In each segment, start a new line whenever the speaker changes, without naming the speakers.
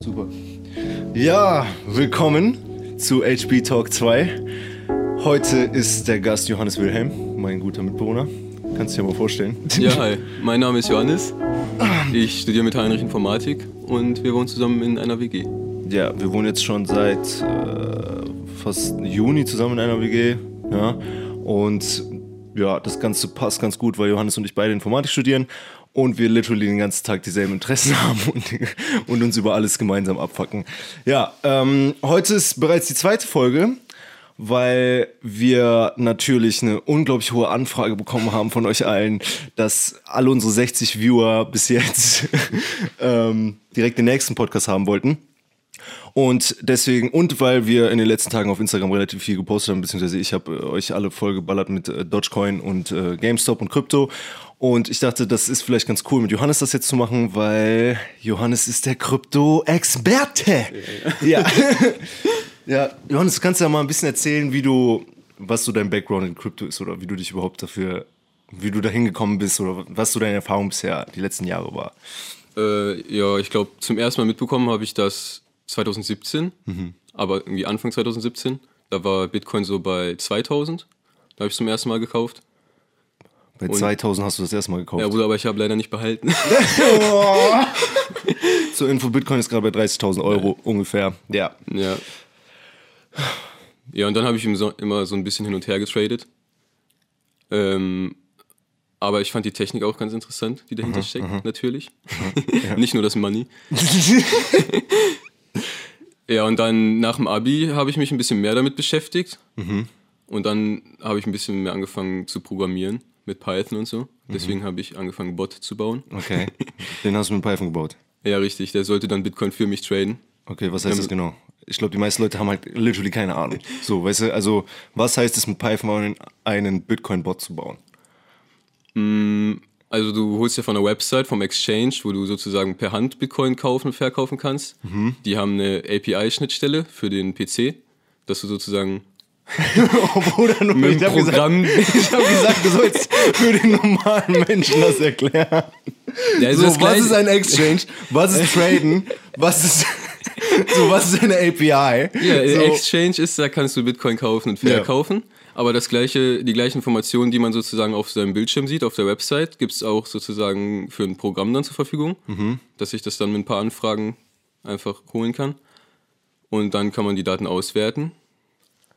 Super. Ja, willkommen zu HB Talk 2. Heute ist der Gast Johannes Wilhelm, mein guter Mitbewohner. Kannst du dir mal vorstellen?
Ja, hi. Mein Name ist Johannes. Ich studiere mit Heinrich Informatik und wir wohnen zusammen in einer WG.
Ja, wir wohnen jetzt schon seit äh, fast Juni zusammen in einer WG. Ja, und ja, das Ganze passt ganz gut, weil Johannes und ich beide Informatik studieren und wir literally den ganzen Tag dieselben Interessen haben und, und uns über alles gemeinsam abfacken. Ja, ähm, heute ist bereits die zweite Folge, weil wir natürlich eine unglaublich hohe Anfrage bekommen haben von euch allen, dass alle unsere 60 Viewer bis jetzt ähm, direkt den nächsten Podcast haben wollten. Und deswegen, und weil wir in den letzten Tagen auf Instagram relativ viel gepostet haben, beziehungsweise ich habe äh, euch alle vollgeballert mit äh, Dogecoin und äh, GameStop und Krypto. Und ich dachte, das ist vielleicht ganz cool, mit Johannes das jetzt zu machen, weil Johannes ist der Krypto-Experte. Ja. ja, Johannes, kannst du ja mal ein bisschen erzählen, wie du, was so dein Background in Krypto ist oder wie du dich überhaupt dafür, wie du da hingekommen bist oder was so deine Erfahrung bisher die letzten Jahre war.
Äh, ja, ich glaube, zum ersten Mal mitbekommen habe ich das 2017, mhm. aber irgendwie Anfang 2017. Da war Bitcoin so bei 2000. Da habe ich zum ersten Mal gekauft.
Bei und 2000 hast du das erste Mal gekauft.
Ja, Bruder, aber ich habe leider nicht behalten.
Zur Info, Bitcoin ist gerade bei 30.000 Euro ja. ungefähr. Ja.
Ja. Ja, und dann habe ich immer so ein bisschen hin und her getradet. Ähm, aber ich fand die Technik auch ganz interessant, die dahinter aha, steckt, aha. natürlich. Aha, ja. Nicht nur das Money. ja, und dann nach dem Abi habe ich mich ein bisschen mehr damit beschäftigt. Mhm. Und dann habe ich ein bisschen mehr angefangen zu programmieren mit Python und so. Mhm. Deswegen mhm. habe ich angefangen, Bot zu bauen.
Okay. Den hast du mit Python gebaut?
Ja, richtig. Der sollte dann Bitcoin für mich traden.
Okay, was heißt ähm, das genau? Ich glaube, die meisten Leute haben halt literally keine Ahnung. So, weißt du, also was heißt es mit Python einen Bitcoin-Bot zu bauen?
Mm, also du holst ja von der Website, vom Exchange, wo du sozusagen per Hand Bitcoin kaufen und verkaufen kannst. Mhm. Die haben eine API-Schnittstelle für den PC, dass du sozusagen
oh, Bruder, nur mit ich habe gesagt, hab gesagt, du sollst für den normalen Menschen das erklären. Ja, so, was ist ein Exchange? Was ist Traden? Was ist, so, was ist eine API?
Ja, so. Exchange ist, da kannst du Bitcoin kaufen und verkaufen. Ja. Aber das gleiche, die gleichen Informationen, die man sozusagen auf seinem Bildschirm sieht, auf der Website, gibt es auch sozusagen für ein Programm dann zur Verfügung, mhm. dass ich das dann mit ein paar Anfragen einfach holen kann. Und dann kann man die Daten auswerten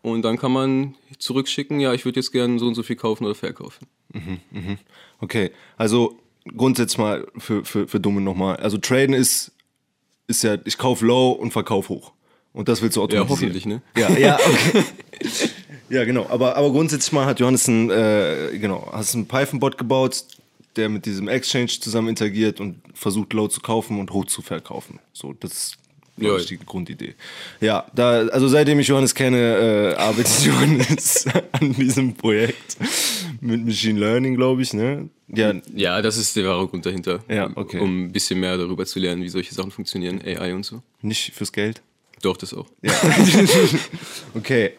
und dann kann man zurückschicken, ja, ich würde jetzt gerne so und so viel kaufen oder verkaufen.
Mhm, mh. Okay, also grundsätzlich mal für, für, für Dumme nochmal. Also Traden ist, ist ja, ich kaufe low und verkaufe hoch. Und das willst du automatisieren.
Ja, hoffentlich, ne?
Ja, ja, okay. ja, genau. Aber, aber grundsätzlich mal hat Johannes ein, äh, genau, hast einen Python-Bot gebaut, der mit diesem Exchange zusammen interagiert und versucht, low zu kaufen und hoch zu verkaufen. So, das ja. ist die Grundidee. Ja, da, also seitdem ich Johannes kenne, äh, arbeitet Johannes an diesem Projekt mit Machine Learning, glaube ich, ne?
Ja. ja, das ist der wahre Grund dahinter.
Ja, okay.
Um ein bisschen mehr darüber zu lernen, wie solche Sachen funktionieren, AI und so.
Nicht fürs Geld?
Doch, das auch.
Ja. okay.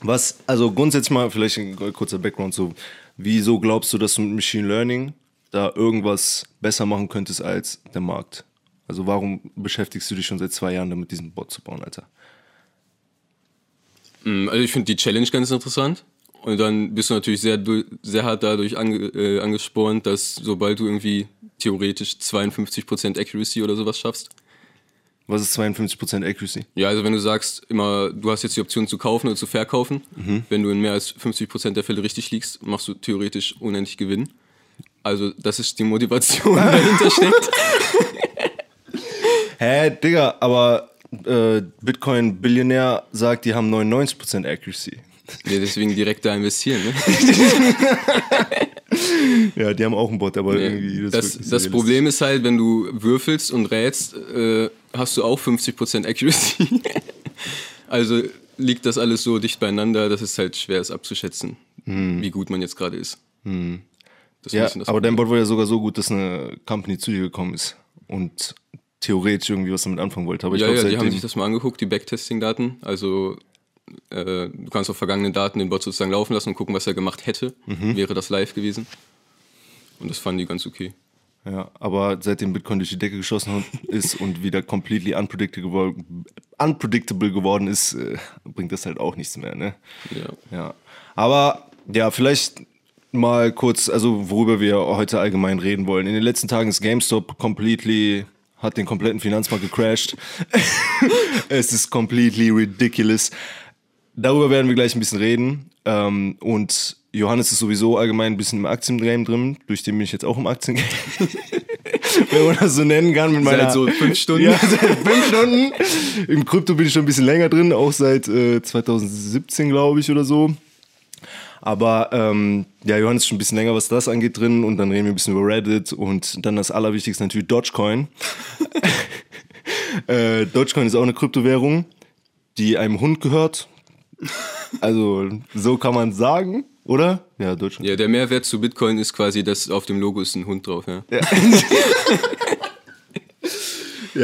Was, also grundsätzlich mal vielleicht ein kurzer Background so. Wieso glaubst du, dass du mit Machine Learning da irgendwas besser machen könntest als der Markt? Also warum beschäftigst du dich schon seit zwei Jahren damit, diesen Bot zu bauen, Alter?
Mm, also ich finde die Challenge ganz interessant. Und dann bist du natürlich sehr, sehr hart dadurch ange, äh, angespornt, dass sobald du irgendwie theoretisch 52% Accuracy oder sowas schaffst.
Was ist 52% Accuracy?
Ja, also wenn du sagst, immer, du hast jetzt die Option zu kaufen oder zu verkaufen, mhm. wenn du in mehr als 50% der Fälle richtig liegst, machst du theoretisch unendlich Gewinn. Also das ist die Motivation, die dahinter steckt.
Hä, Digga, aber äh, Bitcoin-Billionär sagt, die haben 99% Accuracy.
Ja, deswegen direkt da investieren, ne?
ja, die haben auch einen Bot, aber
ja, irgendwie. Das, das, das Problem ist halt, wenn du würfelst und rätst, äh, hast du auch 50% Accuracy. also liegt das alles so dicht beieinander, dass es halt schwer ist abzuschätzen, hm. wie gut man jetzt gerade ist. Hm.
ja, aber dein Bot war ja sogar so gut, dass eine Company zu dir gekommen ist und theoretisch irgendwie was damit anfangen wollte. Aber
ja, glaub, ja, die haben sich das mal angeguckt, die Backtesting-Daten. Also äh, du kannst auf vergangenen Daten den Bot sozusagen laufen lassen und gucken, was er gemacht hätte. Mhm. Wäre das live gewesen. Und das fanden die ganz okay.
Ja, aber seitdem Bitcoin durch die Decke geschossen ist und wieder completely unpredictable, unpredictable geworden ist, äh, bringt das halt auch nichts mehr, ne?
Ja.
Ja. Aber ja, vielleicht mal kurz, also worüber wir heute allgemein reden wollen. In den letzten Tagen ist GameStop completely hat den kompletten Finanzmarkt gecrashed. es ist completely ridiculous. Darüber werden wir gleich ein bisschen reden. Ähm, und Johannes ist sowieso allgemein ein bisschen im Aktiengame drin, durch den bin ich jetzt auch im Aktiengame. Wenn man das so nennen kann mit meiner.
Seit so fünf Stunden.
Ja, seit fünf Stunden. Im Krypto bin ich schon ein bisschen länger drin, auch seit äh, 2017, glaube ich, oder so. Aber ähm, ja, Johannes ist schon ein bisschen länger, was das angeht, drin. Und dann reden wir ein bisschen über Reddit und dann das Allerwichtigste natürlich Dogecoin. äh, Dogecoin ist auch eine Kryptowährung, die einem Hund gehört. Also, so kann man sagen, oder? Ja, Dogecoin.
Ja, der Mehrwert zu Bitcoin ist quasi, dass auf dem Logo ist ein Hund drauf, ja.
Ja,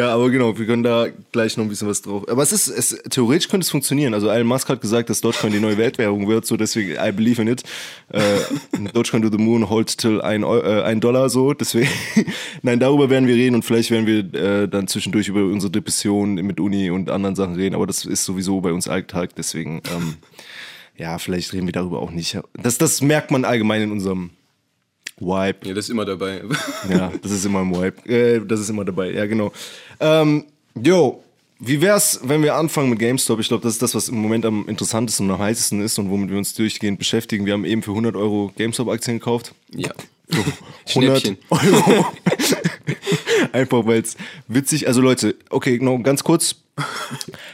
aber genau, wir können da gleich noch ein bisschen was drauf. Aber es ist, es, theoretisch könnte es funktionieren. Also Elon Musk hat gesagt, dass Dogecoin die neue Weltwährung wird, so deswegen, I believe in it. Äh, Dogecoin to the moon, hold till ein, äh, ein Dollar, so, deswegen. Nein, darüber werden wir reden und vielleicht werden wir äh, dann zwischendurch über unsere Depression mit Uni und anderen Sachen reden, aber das ist sowieso bei uns Alltag, deswegen, ähm, ja, vielleicht reden wir darüber auch nicht. Das, das merkt man allgemein in unserem Vibe.
Ja, das ist immer dabei.
Ja, das ist immer im Vibe. Äh, das ist immer dabei, ja, genau. Ähm, yo, wie wär's, wenn wir anfangen mit GameStop? Ich glaube, das ist das, was im Moment am interessantesten und am heißesten ist und womit wir uns durchgehend beschäftigen. Wir haben eben für 100 Euro GameStop-Aktien gekauft.
ja.
100
Schnäppchen.
Euro. Einfach weil es witzig, also Leute, okay, genau, ganz kurz.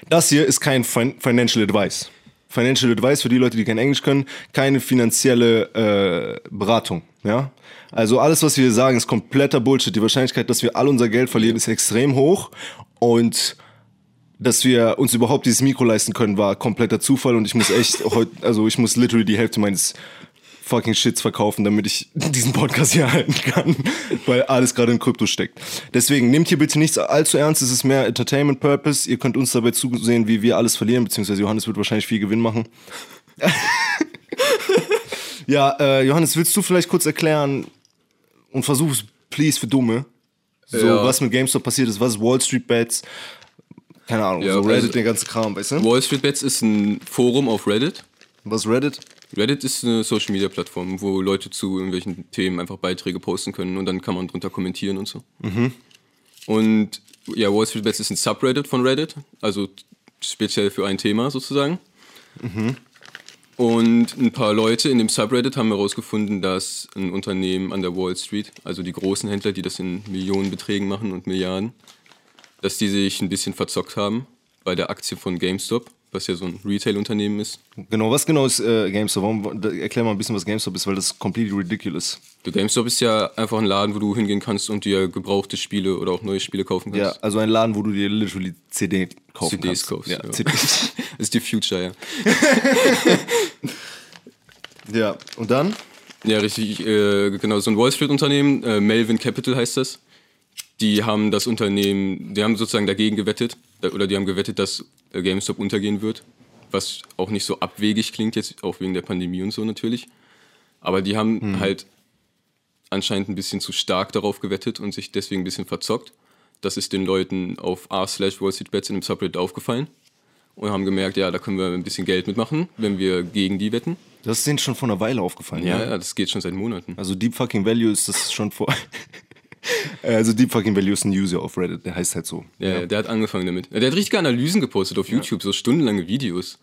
Das hier ist kein fin Financial Advice. Financial Advice für die Leute, die kein Englisch können, keine finanzielle äh, Beratung. Ja, also alles, was wir sagen, ist kompletter Bullshit. Die Wahrscheinlichkeit, dass wir all unser Geld verlieren, ist extrem hoch und dass wir uns überhaupt dieses Mikro leisten können, war kompletter Zufall und ich muss echt heute, also ich muss literally die Hälfte meines fucking Shits verkaufen, damit ich diesen Podcast hier halten kann, weil alles gerade in Krypto steckt. Deswegen nehmt hier bitte nichts allzu ernst, es ist mehr Entertainment Purpose. Ihr könnt uns dabei zusehen, wie wir alles verlieren, beziehungsweise Johannes wird wahrscheinlich viel Gewinn machen. Ja, äh, Johannes, willst du vielleicht kurz erklären und versuch's, please, für Dumme, so
Ja.
was mit GameStop passiert ist, was ist Wall Street Bets, keine Ahnung,
Ja,
so Reddit,
also-
den ganzen Kram, weißt du?
Wall Street Bets ist ein Forum auf Reddit.
Was Reddit?
Reddit ist eine Social Media Plattform, wo Leute zu irgendwelchen Themen einfach Beiträge posten können und dann kann man drunter kommentieren und so. Und ja, Wall Street Bets ist ein Subreddit von Reddit, also speziell für ein Thema sozusagen. Und ein paar Leute in dem Subreddit haben herausgefunden, dass ein Unternehmen an der Wall Street, also die großen Händler, die das in Millionenbeträgen machen und Milliarden, dass die sich ein bisschen verzockt haben bei der Aktie von GameStop, was ja so ein Retail-Unternehmen ist.
Genau, was genau ist äh, GameStop? Warum, erklär mal ein bisschen, was GameStop ist, weil das ist completely ridiculous.
Der GameStop ist ja einfach ein Laden, wo du hingehen kannst und dir gebrauchte Spiele oder auch neue Spiele kaufen
Ja,
kannst.
also ein Laden, wo du dir literally CD kaufen
CDs
kannst.
kaufst.
Ja,
Ja.
CDs.
Das ist die Future, ja.
ja, und dann?
Ja, richtig, äh, genau, so ein Wall Street-Unternehmen, äh, Melvin Capital heißt das. Die haben das Unternehmen, die haben sozusagen dagegen gewettet, oder die haben gewettet, dass äh, GameStop untergehen wird. Was auch nicht so abwegig klingt, jetzt auch wegen der Pandemie und so natürlich. Aber die haben halt anscheinend ein bisschen zu stark darauf gewettet und sich deswegen ein bisschen verzockt. Das ist den Leuten auf r slash Wall Street Bets in dem Subreddit aufgefallen und haben gemerkt, ja, da können wir ein bisschen Geld mitmachen, wenn wir gegen die wetten.
Das ist denen schon vor einer Weile aufgefallen.
Ja, ja, das geht schon seit Monaten.
Also Deep Fucking Value ist das schon vor. also Deep Fucking Value ist ein User auf Reddit, der heißt halt so.
Ja, der hat angefangen damit. Der hat richtige Analysen gepostet auf YouTube, so stundenlange Videos.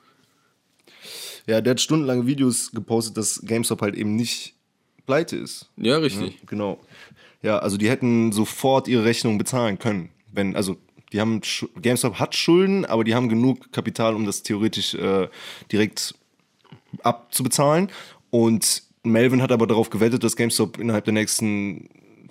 Ja, der hat stundenlange Videos gepostet, dass GameStop halt eben nicht pleite ist.
Ja, richtig.
Genau. Ja, also die hätten sofort ihre Rechnung bezahlen können. Wenn, also die haben GameStop hat Schulden, aber die haben genug Kapital, um das theoretisch äh, direkt abzubezahlen. Und Melvin hat aber darauf gewettet, dass GameStop innerhalb der nächsten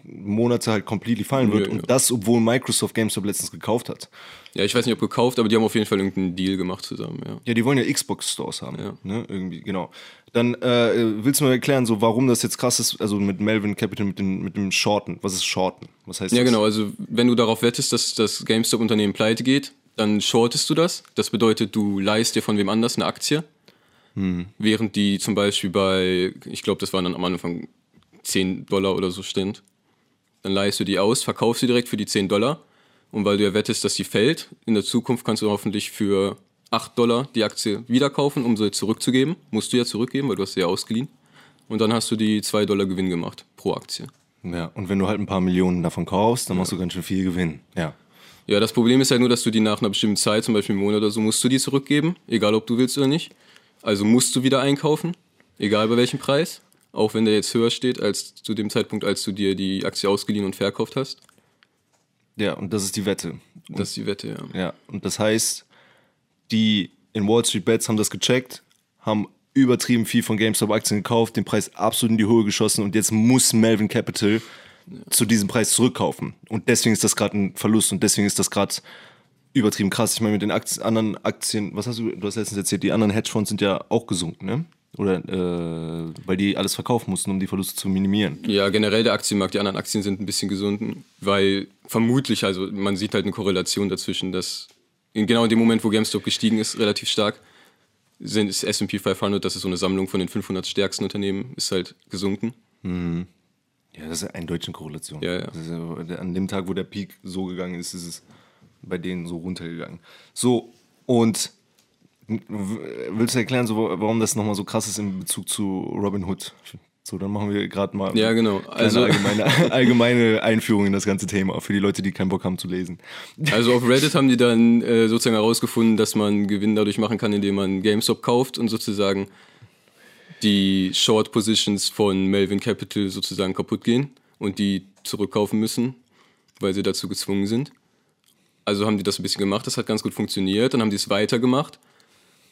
Monate halt completely fallen wird.
Ja,
Und
ja.
das, obwohl Microsoft GameStop letztens gekauft hat.
Ja, ich weiß nicht, ob gekauft, aber die haben auf jeden Fall irgendeinen Deal gemacht zusammen, ja.
Ja, die wollen ja Xbox-Stores haben.
Ja.
Ne? Irgendwie, genau. Dann äh, willst du mal erklären, so warum das jetzt krass ist, also mit Melvin Capital, mit, den, mit dem Shorten. Was ist Shorten? Was heißt
Ja,
das?
genau. Also, wenn du darauf wettest, dass das GameStop-Unternehmen pleite geht, dann shortest du das. Das bedeutet, du leihst dir von wem anders eine Aktie. Während die zum Beispiel bei, ich glaube, das waren dann am Anfang 10 Dollar oder so stand. Dann leihst du die aus, verkaufst sie direkt für die 10 Dollar. Und weil du ja wettest, dass sie fällt, in der Zukunft kannst du hoffentlich für 8 Dollar die Aktie wieder kaufen, um sie zurückzugeben. Musst du ja zurückgeben, weil du hast sie ja ausgeliehen. Und dann hast du die 2 Dollar Gewinn gemacht pro Aktie.
Ja, und wenn du halt ein paar Millionen davon kaufst, dann machst du ganz schön viel Gewinn. Ja.
Ja, das Problem ist halt nur, dass du die nach einer bestimmten Zeit, zum Beispiel einen Monat oder so, musst du die zurückgeben, egal ob du willst oder nicht. Also musst du wieder einkaufen, egal bei welchem Preis, auch wenn der jetzt höher steht als zu dem Zeitpunkt, als du dir die Aktie ausgeliehen und verkauft hast.
Ja, und das ist die Wette. Und,
Das ist die Wette, ja.
ja, und das heißt, die in Wall Street Bets haben das gecheckt, haben übertrieben viel von GameStop-Aktien gekauft, den Preis absolut in die Höhe geschossen und jetzt muss Melvin Capital zu diesem Preis zurückkaufen. Und deswegen ist das gerade ein Verlust und deswegen ist das gerade übertrieben krass. Ich meine, mit den Aktien, anderen Aktien, was hast du, du hast letztens erzählt, die anderen Hedgefonds sind ja auch gesunken, ne? Oder, äh, weil die alles verkaufen mussten, um die Verluste zu minimieren.
Ja, generell der Aktienmarkt, die anderen Aktien sind ein bisschen gesunken, weil vermutlich, also man sieht halt eine Korrelation dazwischen, dass in genau in dem Moment, wo GameStop gestiegen ist, relativ stark, sind ist S&P 500, das ist so eine Sammlung von den 500 stärksten Unternehmen, ist halt gesunken.
Ja, das ist eine deutsche Korrelation.
Ja, ja.
Ja. An dem Tag, wo der Peak so gegangen ist, ist es bei denen so runtergegangen. So, und willst du erklären, so, warum das nochmal so krass ist in Bezug zu Robin Hood? So, dann machen wir gerade mal
Ja, genau.
also allgemeine, allgemeine Einführung in das ganze Thema für die Leute, die keinen Bock haben zu lesen.
also auf Reddit haben die dann äh, sozusagen herausgefunden, dass man Gewinn dadurch machen kann, indem man GameStop kauft und sozusagen die Short Positions von Melvin Capital sozusagen kaputt gehen und die zurückkaufen müssen, weil sie dazu gezwungen sind. Also haben die das ein bisschen gemacht, das hat ganz gut funktioniert, dann haben die es weitergemacht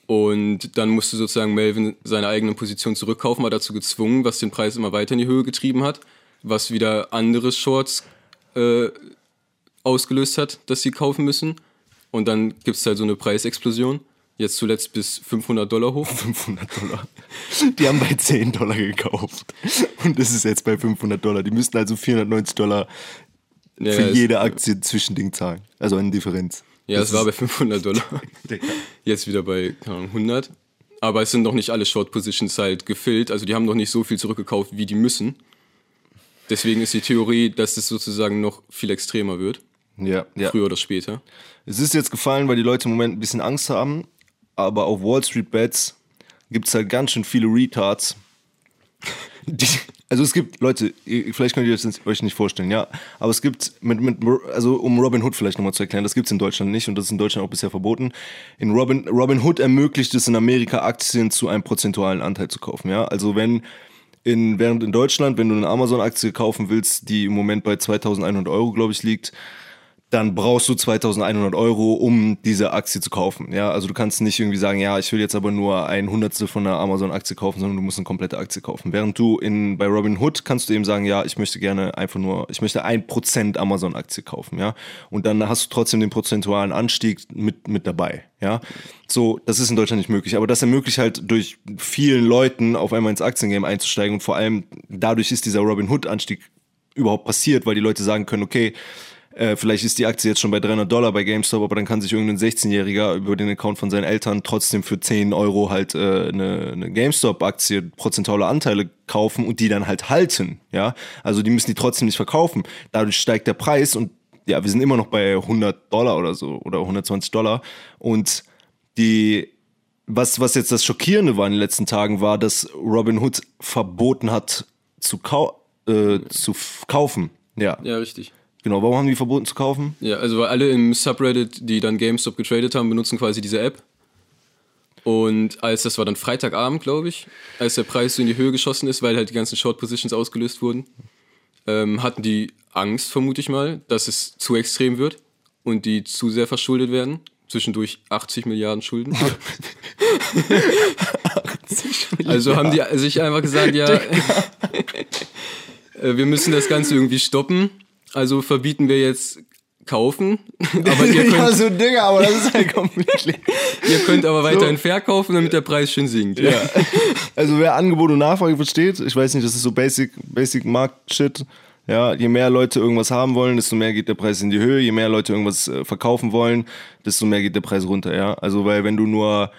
und dann musste sozusagen Melvin seine eigene Position zurückkaufen, war dazu gezwungen, was den Preis immer weiter in die Höhe getrieben hat, was wieder andere Shorts äh, ausgelöst hat, dass sie kaufen müssen. Und dann gibt es halt so eine Preisexplosion. Jetzt zuletzt bis 500 Dollar hoch.
500 Dollar. Die haben bei 10 Dollar gekauft. Und das ist jetzt bei 500 Dollar. Die müssten also 490 Dollar
Ja,
für
es-
jede Aktie Zwischending zahlen. Also eine Differenz.
Ja,
Das
es war bei 500 Dollar. Jetzt wieder bei keine Ahnung, 100. Aber es sind noch nicht alle Short Positions halt gefüllt. Also die haben noch nicht so viel zurückgekauft, wie die müssen. Deswegen ist die Theorie, dass es sozusagen noch viel extremer wird.
Ja, ja.
Früher oder später.
Es ist jetzt gefallen, weil die Leute im Moment ein bisschen Angst haben. Aber auf Wall Street Bets gibt es halt ganz schön viele Retards. Die, also es gibt, Leute, vielleicht könnt ihr das euch nicht vorstellen, ja. Aber es gibt, mit, mit, also um Robin Hood vielleicht nochmal zu erklären, das gibt es in Deutschland nicht und das ist in Deutschland auch bisher verboten. In Robin, Robin Hood ermöglicht es in Amerika, Aktien zu einem prozentualen Anteil zu kaufen, ja. Also wenn in, während in Deutschland, wenn du eine Amazon-Aktie kaufen willst, die im Moment bei 2100 Euro, glaube ich, liegt, dann brauchst du 2100 Euro, um diese Aktie zu kaufen. Ja, also du kannst nicht irgendwie sagen, ja, ich will jetzt aber nur ein Hundertstel von einer Amazon-Aktie kaufen, sondern du musst eine komplette Aktie kaufen. Während du in, bei Robinhood kannst du eben sagen, ja, ich möchte gerne einfach nur, ich möchte ein Prozent Amazon-Aktie kaufen, ja. Und dann hast du trotzdem den prozentualen Anstieg mit, mit dabei, ja. So, das ist in Deutschland nicht möglich. Aber das ermöglicht halt durch vielen Leuten auf einmal ins Aktiengame einzusteigen und vor allem dadurch ist dieser Robinhood-Anstieg überhaupt passiert, weil die Leute sagen können, okay, äh, vielleicht ist die Aktie jetzt schon bei 300 Dollar bei GameStop, aber dann kann sich irgendein 16-Jähriger über den Account von seinen Eltern trotzdem für 10 Euro halt äh, eine, eine GameStop-Aktie, prozentuale Anteile kaufen und die dann halt halten, ja. Also die müssen die trotzdem nicht verkaufen. Dadurch steigt der Preis und ja, wir sind immer noch bei 100 Dollar oder so oder 120 Dollar und die was, was jetzt das Schockierende war in den letzten Tagen, war, dass Robin Hood verboten hat zu, kau äh, zu kaufen. Ja,
Ja, richtig.
Genau. Warum haben die verboten zu kaufen?
Ja, also weil alle im Subreddit, die dann GameStop getradet haben, benutzen quasi diese App. Und als das war dann Freitagabend, glaube ich, als der Preis so in die Höhe geschossen ist, weil halt die ganzen Short Positions ausgelöst wurden, ähm, hatten die Angst, vermute ich mal, dass es zu extrem wird und die zu sehr verschuldet werden. Zwischendurch 80 Milliarden Schulden. also haben die sich einfach gesagt, ja, äh, wir müssen das Ganze irgendwie stoppen. Also verbieten wir jetzt kaufen. Aber ihr könnt,
so Digga, aber das ist halt komplett.
ihr könnt aber weiterhin verkaufen, damit der Preis schön sinkt.
ja. Also wer Angebot und Nachfrage versteht, ich weiß nicht, das ist so Basic, Basic Markt-Shit. Ja, je mehr Leute irgendwas haben wollen, desto mehr geht der Preis in die Höhe. Je mehr Leute irgendwas äh, verkaufen wollen, desto mehr geht der Preis runter. Ja, also weil wenn du nur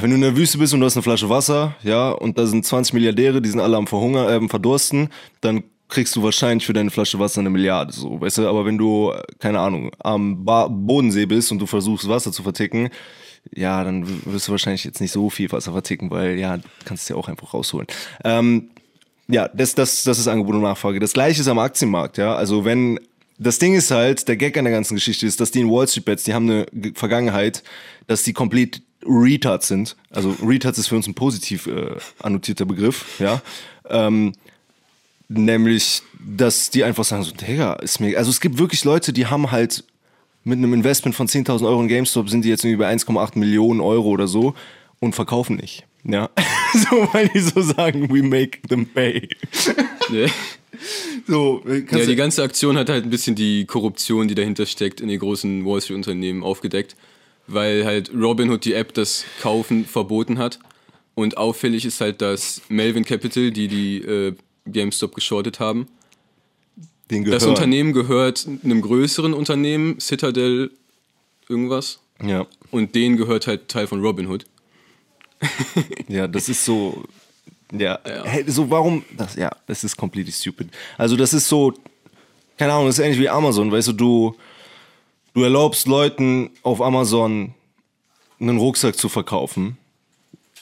wenn du in der Wüste bist und du hast eine Flasche Wasser, ja, und da sind 20 Milliardäre, die sind alle am Verhunger, äh, am Verdursten, dann kriegst du wahrscheinlich für deine Flasche Wasser eine Milliarde, so, weißt du, aber wenn du, keine Ahnung, am ba Bodensee bist und du versuchst Wasser zu verticken, ja, dann wirst du wahrscheinlich jetzt nicht so viel Wasser verticken, weil ja, du kannst es ja auch einfach rausholen. Ähm, ja, das, das, das ist Angebot und Nachfrage. Das gleiche ist am Aktienmarkt, ja. Also wenn das Ding ist halt, der Gag an der ganzen Geschichte ist, dass die in Wall Street Bets, die haben eine Vergangenheit, dass die komplett Retards sind. Also Retards ist für uns ein positiv äh, annotierter Begriff, ja. Ähm, nämlich, dass die einfach sagen so, Digga, ist mir, also es gibt wirklich Leute, die haben halt mit einem Investment von 10.000 Euro in GameStop sind die jetzt irgendwie bei 1,8 Millionen Euro oder so und verkaufen nicht. Ja, so, weil die so sagen, we make them pay.
Ja. So, ja, die ganze Aktion hat halt ein bisschen die Korruption, die dahinter steckt, in den großen Wall Street Unternehmen aufgedeckt, weil halt Robinhood die App das Kaufen verboten hat. Und auffällig ist halt, dass Melvin Capital, die die äh, GameStop geschortet haben, das Unternehmen gehört einem größeren Unternehmen, Citadel irgendwas.
Ja.
Und denen gehört halt Teil von Robinhood.
ja, das ist so. Ja, ja. Hey, so warum. Das, ja, das ist completely stupid. Also, das ist so. Keine Ahnung, das ist ähnlich wie Amazon, weißt du, du, du erlaubst Leuten auf Amazon einen Rucksack zu verkaufen.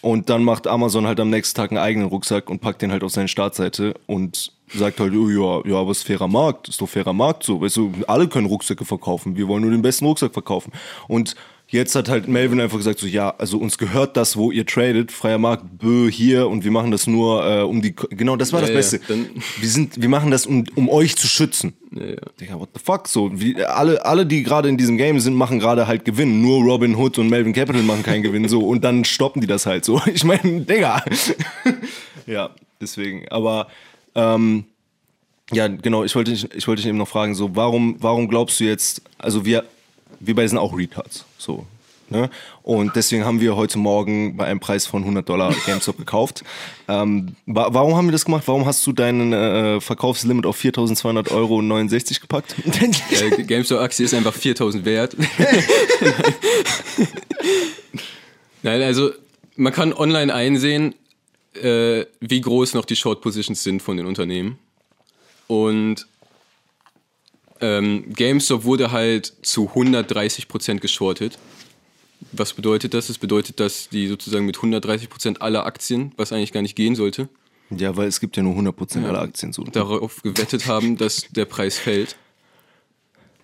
Und dann macht Amazon halt am nächsten Tag einen eigenen Rucksack und packt den halt auf seine Startseite und sagt halt, oh, ja, ja, was fairer Markt, ist doch fairer Markt so. Weißt du, alle können Rucksäcke verkaufen, wir wollen nur den besten Rucksack verkaufen. Und Jetzt hat halt Melvin einfach gesagt, so ja, also uns gehört das, wo ihr tradet, freier Markt, bö, hier und wir machen das nur äh, um die, genau, das war ja, das Beste. Ja, wir sind, wir machen das, um, um euch zu schützen. Ja, ja. Digga, what the fuck, so, wie, alle, alle, die gerade in diesem Game sind, machen gerade halt Gewinn. Nur Robin Hood und Melvin Capital machen keinen Gewinn, so, und dann stoppen die das halt so. Ich meine, Digga. ja, deswegen, aber, ähm, ja, genau, ich wollte, ich wollte dich eben noch fragen, so, warum, warum glaubst du jetzt, also wir, wir beide sind auch Retards. So. Ne? Und deswegen haben wir heute Morgen bei einem Preis von 100 Dollar GameStop gekauft. Ähm, wa warum haben wir das gemacht? Warum hast du deinen äh, Verkaufslimit auf 4.200 Euro 69 gepackt?
Ja, GameStop-Aktie ist einfach 4.000 wert. Nein, also man kann online einsehen, äh, wie groß noch die Short Positions sind von den Unternehmen. Und ähm, GameStop wurde halt zu 130% geschortet. Was bedeutet das? Das bedeutet, dass die sozusagen mit 130% aller Aktien, was eigentlich gar nicht gehen sollte,
ja, weil es gibt ja nur 100 ja, aller Aktien so.
Darauf gewettet haben, dass der Preis fällt.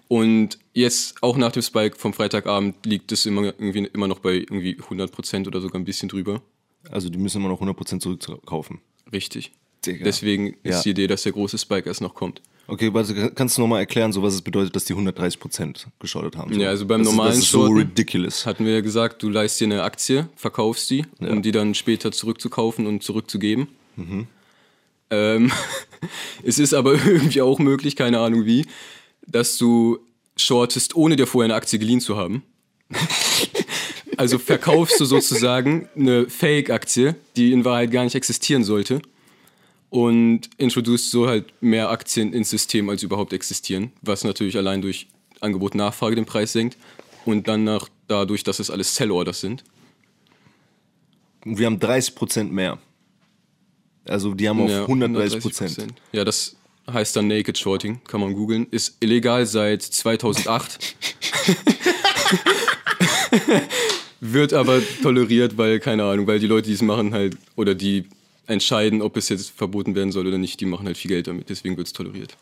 Und jetzt auch nach dem Spike vom Freitagabend liegt es immer, irgendwie, immer noch bei irgendwie 100% oder sogar ein bisschen drüber.
Also die müssen immer noch 100% zurückkaufen.
Richtig. Digga. Deswegen ist ja. die Idee, dass der große Spike erst noch kommt.
Okay, warte, kannst du nochmal erklären, so was es bedeutet, dass die 130 Prozent geschortet haben? So.
Ja, also beim das normalen ist so ridiculous. hatten wir ja gesagt, du leist dir eine Aktie, verkaufst die, ja. um die dann später zurückzukaufen und zurückzugeben. Mhm. Ähm, es ist aber irgendwie auch möglich, keine Ahnung wie, dass du shortest, ohne dir vorher eine Aktie geliehen zu haben. also verkaufst du sozusagen eine Fake-Aktie, die in Wahrheit gar nicht existieren sollte und introduced so halt mehr Aktien ins System, als überhaupt existieren, was natürlich allein durch Angebot Nachfrage den Preis senkt und dann nach, dadurch, dass es alles Sell-Orders sind.
Wir haben 30% mehr. Also die haben auf ja, 130 Prozent.
Ja, das heißt dann Naked Shorting, kann man googeln. Ist illegal seit 2008. Wird aber toleriert, weil, keine Ahnung, weil die Leute, die es machen, halt, oder die entscheiden, ob es jetzt verboten werden soll oder nicht. Die machen halt viel Geld damit, deswegen wird es toleriert.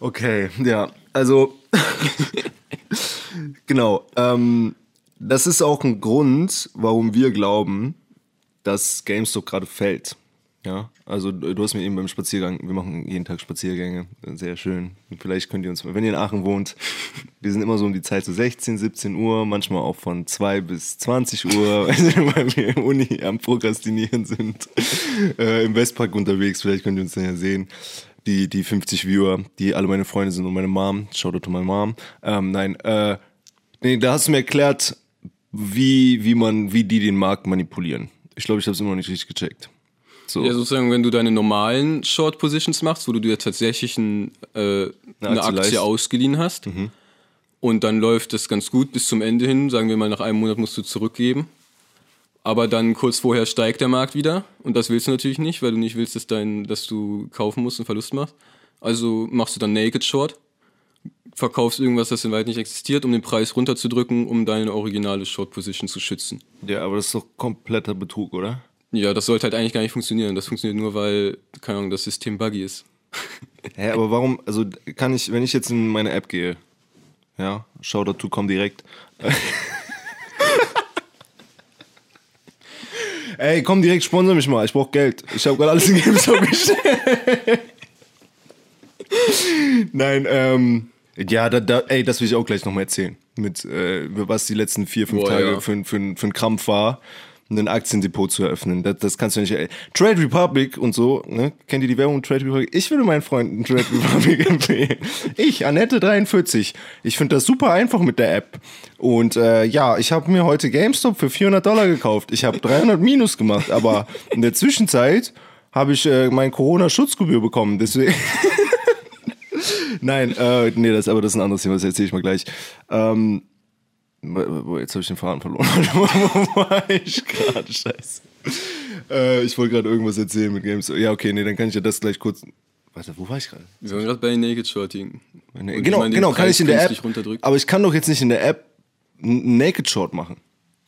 Okay, ja, also genau. Ähm, das ist auch ein Grund, warum wir glauben, dass GameStop gerade fällt. Ja, also du hast mir eben beim Spaziergang, wir machen jeden Tag Spaziergänge, sehr schön. Vielleicht könnt ihr uns, wenn ihr in Aachen wohnt, wir sind immer so um die Zeit so 16, 17 Uhr, manchmal auch von 2 bis 20 Uhr, weil wir im Uni am Prokrastinieren sind, äh, im Westpark unterwegs, vielleicht könnt ihr uns dann ja sehen. Die, die 50 Viewer, die alle meine Freunde sind und meine Mom, Shoutout to my Mom. Ähm, nein, äh, nee, da hast du mir erklärt, wie, wie man, wie die den Markt manipulieren. Ich glaube, ich habe es immer noch nicht richtig gecheckt.
So. Ja, sozusagen, wenn du deine normalen Short Positions machst, wo du dir tatsächlich ein, äh, eine, eine Aktie, Aktie ausgeliehen hast mhm. und dann läuft das ganz gut bis zum Ende hin, sagen wir mal nach einem Monat musst du zurückgeben Aber dann kurz vorher steigt der Markt wieder und das willst du natürlich nicht, weil du nicht willst, dass, dein, dass du kaufen musst und Verlust machst. Also machst du dann Naked Short, verkaufst irgendwas, das in Weit nicht existiert, um den Preis runterzudrücken, um deine originale Short Position zu schützen.
Ja, aber das ist doch kompletter Betrug, oder?
Ja, das sollte halt eigentlich gar nicht funktionieren. Das funktioniert nur, weil, keine Ahnung, das System buggy ist.
Hä, aber warum, also kann ich, wenn ich jetzt in meine App gehe, ja, schau dazu, komm direkt. Ey, komm direkt, sponsor mich mal, ich brauch Geld. Ich habe gerade alles in GameStop gestellt. Nein, ähm, ja, da, da, ey, das will ich auch gleich nochmal erzählen. Mit, äh, was die letzten vier, fünf
Boah,
Tage
ja.
für, für, für ein Krampf war, ein Aktiendepot zu eröffnen. Das, das kannst du nicht. Ey. Trade Republic und so, ne? Kennt ihr die Werbung Trade Republic? Ich würde meinen Freunden Trade Republic empfehlen. Ich, Annette43. Ich finde das super einfach mit der App. Und äh, ja, ich habe mir heute GameStop für 400 Dollar gekauft. Ich habe 300 Minus gemacht, aber in der Zwischenzeit habe ich äh, mein Corona-Schutzgebühr bekommen. Deswegen. Nein, äh, nee, das, aber das ist ein anderes Thema, das erzähle ich mal gleich. Ähm, jetzt habe ich den Faden verloren. wo war ich gerade? Scheiße. Äh, ich wollte gerade irgendwas erzählen mit Games. Ja, okay, nee, dann kann ich ja das gleich kurz. Warte, wo war ich gerade?
Wir waren gerade bei Naked Shorting.
Genau,
man den
genau, kann ich in der App. Aber ich kann doch jetzt nicht in der App einen Naked Short machen.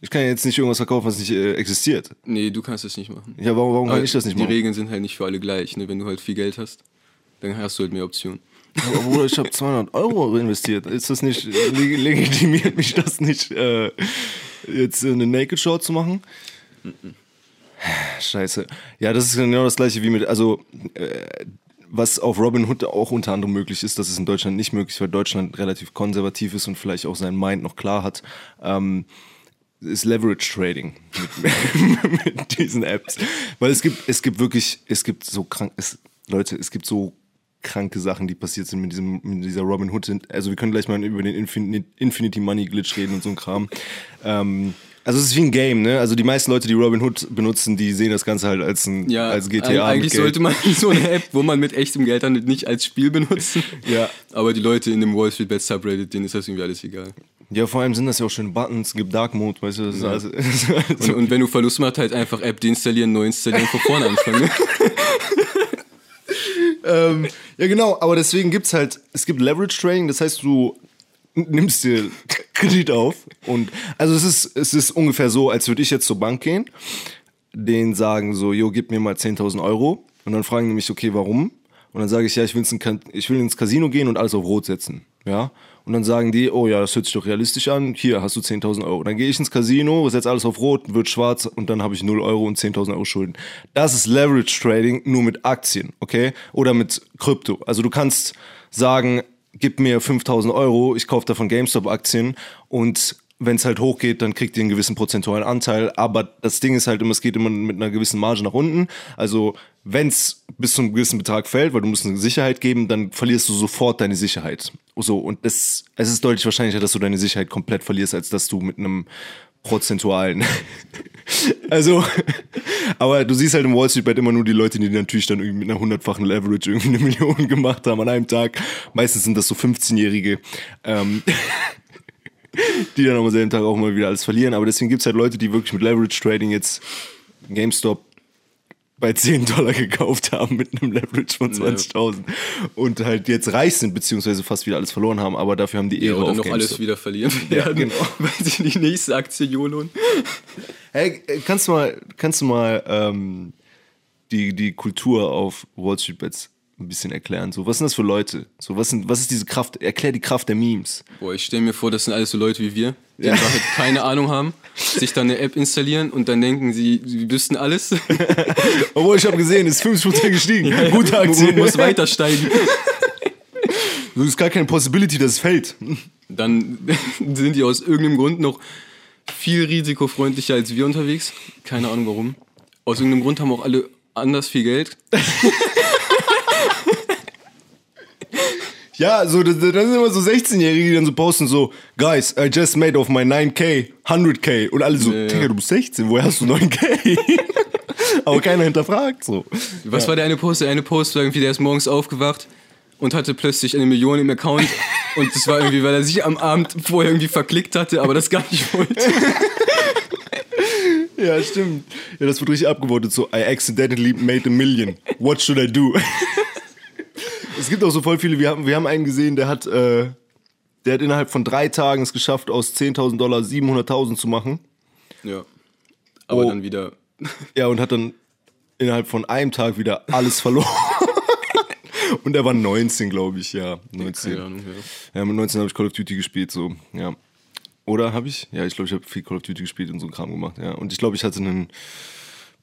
Ich kann ja jetzt nicht irgendwas verkaufen, was nicht äh, existiert.
Nee, du kannst das nicht machen.
Ja, warum, warum kann
Aber
ich das nicht
die
machen?
Regeln sind halt nicht für alle gleich. Ne? Wenn du halt viel Geld hast, dann hast du halt mehr Optionen.
Bruder, ich habe 200 Euro investiert. Ist das nicht, leg- legitimiert mich das nicht, äh, jetzt eine Naked Short zu machen? Scheiße. Ja, das ist genau das gleiche wie mit, also, äh, was auf Robinhood auch unter anderem möglich ist, das ist in Deutschland nicht möglich, weil Deutschland relativ konservativ ist und vielleicht auch sein Mind noch klar hat. Ähm, ist Leverage Trading mit, mit diesen Apps. Weil es gibt, es gibt wirklich, es gibt so krank, es, Leute, es gibt so kranke Sachen, die passiert sind mit, diesem, mit dieser Robin Hood. Also wir können gleich mal über den Infin Infinity Money Glitch reden und so ein Kram. Ähm, also es ist wie ein Game, ne? Also die meisten Leute, die Robin Hood benutzen, die sehen das Ganze halt als, ein,
Ja,
als GTA.
eig- eigentlich sollte man so eine App, wo man mit echtem Geld handelt, nicht als Spiel benutzen.
Ja.
Aber die Leute in dem Wall Street Bet Subreddit, denen ist das irgendwie alles egal.
Ja, vor allem sind das ja auch schöne Buttons, gibt Dark Mode, weißt du? Das ist also,
Und, und wenn du Verlust machst, halt einfach App deinstallieren, neu installieren, von vorne anfangen.
Ähm, ja, genau, aber deswegen gibt's halt, es gibt Leverage Trading, das heißt, du nimmst dir Kredit auf und, also es ist, es ist ungefähr so, als würde ich jetzt zur Bank gehen, denen sagen so, jo, gib mir mal 10.000 Euro und dann fragen die mich, okay, warum? Und dann sage ich, ja, ich, Ka- ich will ins Casino gehen und alles auf Rot setzen, ja? Und dann sagen die, oh ja, das hört sich doch realistisch an, hier hast du 10.000 Euro. Dann gehe ich ins Casino, setze alles auf Rot, wird schwarz und dann habe ich 0 Euro und 10.000 Euro Schulden. Das ist Leverage Trading nur mit Aktien, okay? Oder mit Krypto. Also du kannst sagen, gib mir 5.000 Euro, ich kaufe davon GameStop-Aktien und wenn es halt hochgeht, dann kriegt ihr einen gewissen prozentualen Anteil. Aber das Ding ist halt immer, es geht immer mit einer gewissen Marge nach unten. Also wenn es bis zu einem gewissen Betrag fällt, weil du musst eine Sicherheit geben, dann verlierst du sofort deine Sicherheit. So, und es, es ist deutlich wahrscheinlicher, dass du deine Sicherheit komplett verlierst, als dass du mit einem prozentualen. also, aber du siehst halt im Wall Street Bet immer nur die Leute, die natürlich dann irgendwie mit einer hundertfachen Leverage irgendwie eine Million gemacht haben an einem Tag. Meistens sind das so 15-Jährige. Ähm, die dann am selben Tag auch mal wieder alles verlieren. Aber deswegen gibt es halt Leute, die wirklich mit Leverage Trading jetzt GameStop bei 10 Dollar gekauft haben mit einem Leverage von 20.000 und halt jetzt reich sind, beziehungsweise fast wieder alles verloren haben, aber dafür haben die Ehre
Oder
auf
noch
GameStop.
alles wieder verlieren
Ja,
werden,
genau.
weil sie die nächste Aktie YOLOn.
Hey, äh, kannst du mal, kannst du mal ähm, die, die Kultur auf Wall Street Bets ein bisschen erklären? So, was sind das für Leute? So, was, sind, was ist diese Kraft? Erklär die Kraft der Memes.
Boah, ich stelle mir vor, das sind alles so Leute wie wir, die einfach halt keine Ahnung haben, sich dann eine App installieren und dann denken sie, sie wüssten alles.
Obwohl, ich habe gesehen, ist 50% gestiegen. Gute Aktie.
Aktie muss weiter steigen.
Es ist gar keine Possibility, dass es fällt.
Dann sind die aus irgendeinem Grund noch viel risikofreundlicher als wir unterwegs. Keine Ahnung warum. Aus irgendeinem Grund haben auch alle anders viel Geld.
Ja, so, das, das sind immer so 16-Jährige, die dann so posten so, Guys, I just made of my 9K, 100K. Und alle so,
Ja, ja.
Digga, du bist 16, woher hast du 9K? Aber keiner hinterfragt so.
Was war der eine Post? Der eine Post war irgendwie, der ist morgens aufgewacht und hatte plötzlich eine Million im Account. Und das war irgendwie, weil er sich am Abend vorher irgendwie verklickt hatte, aber das gar nicht wollte.
Ja, stimmt. Ja, das wird richtig abgewortet. So, I accidentally made a million. What should I do? Es gibt auch so voll viele. Wir haben, wir haben einen gesehen, der hat, äh, der hat innerhalb von drei Tagen es geschafft, aus 10.000 Dollar 700.000 zu machen.
Ja. Aber
Oh.
dann wieder.
Ja, und hat dann innerhalb von einem Tag wieder alles verloren. und er war 19, glaube ich, ja. 19.
Keine Ahnung, ja.
Ja, mit 19 habe ich Call of Duty gespielt, so, ja. Oder habe ich? Ja, ich glaube, ich habe viel Call of Duty gespielt und so einen Kram gemacht, ja. Und ich glaube, ich hatte ein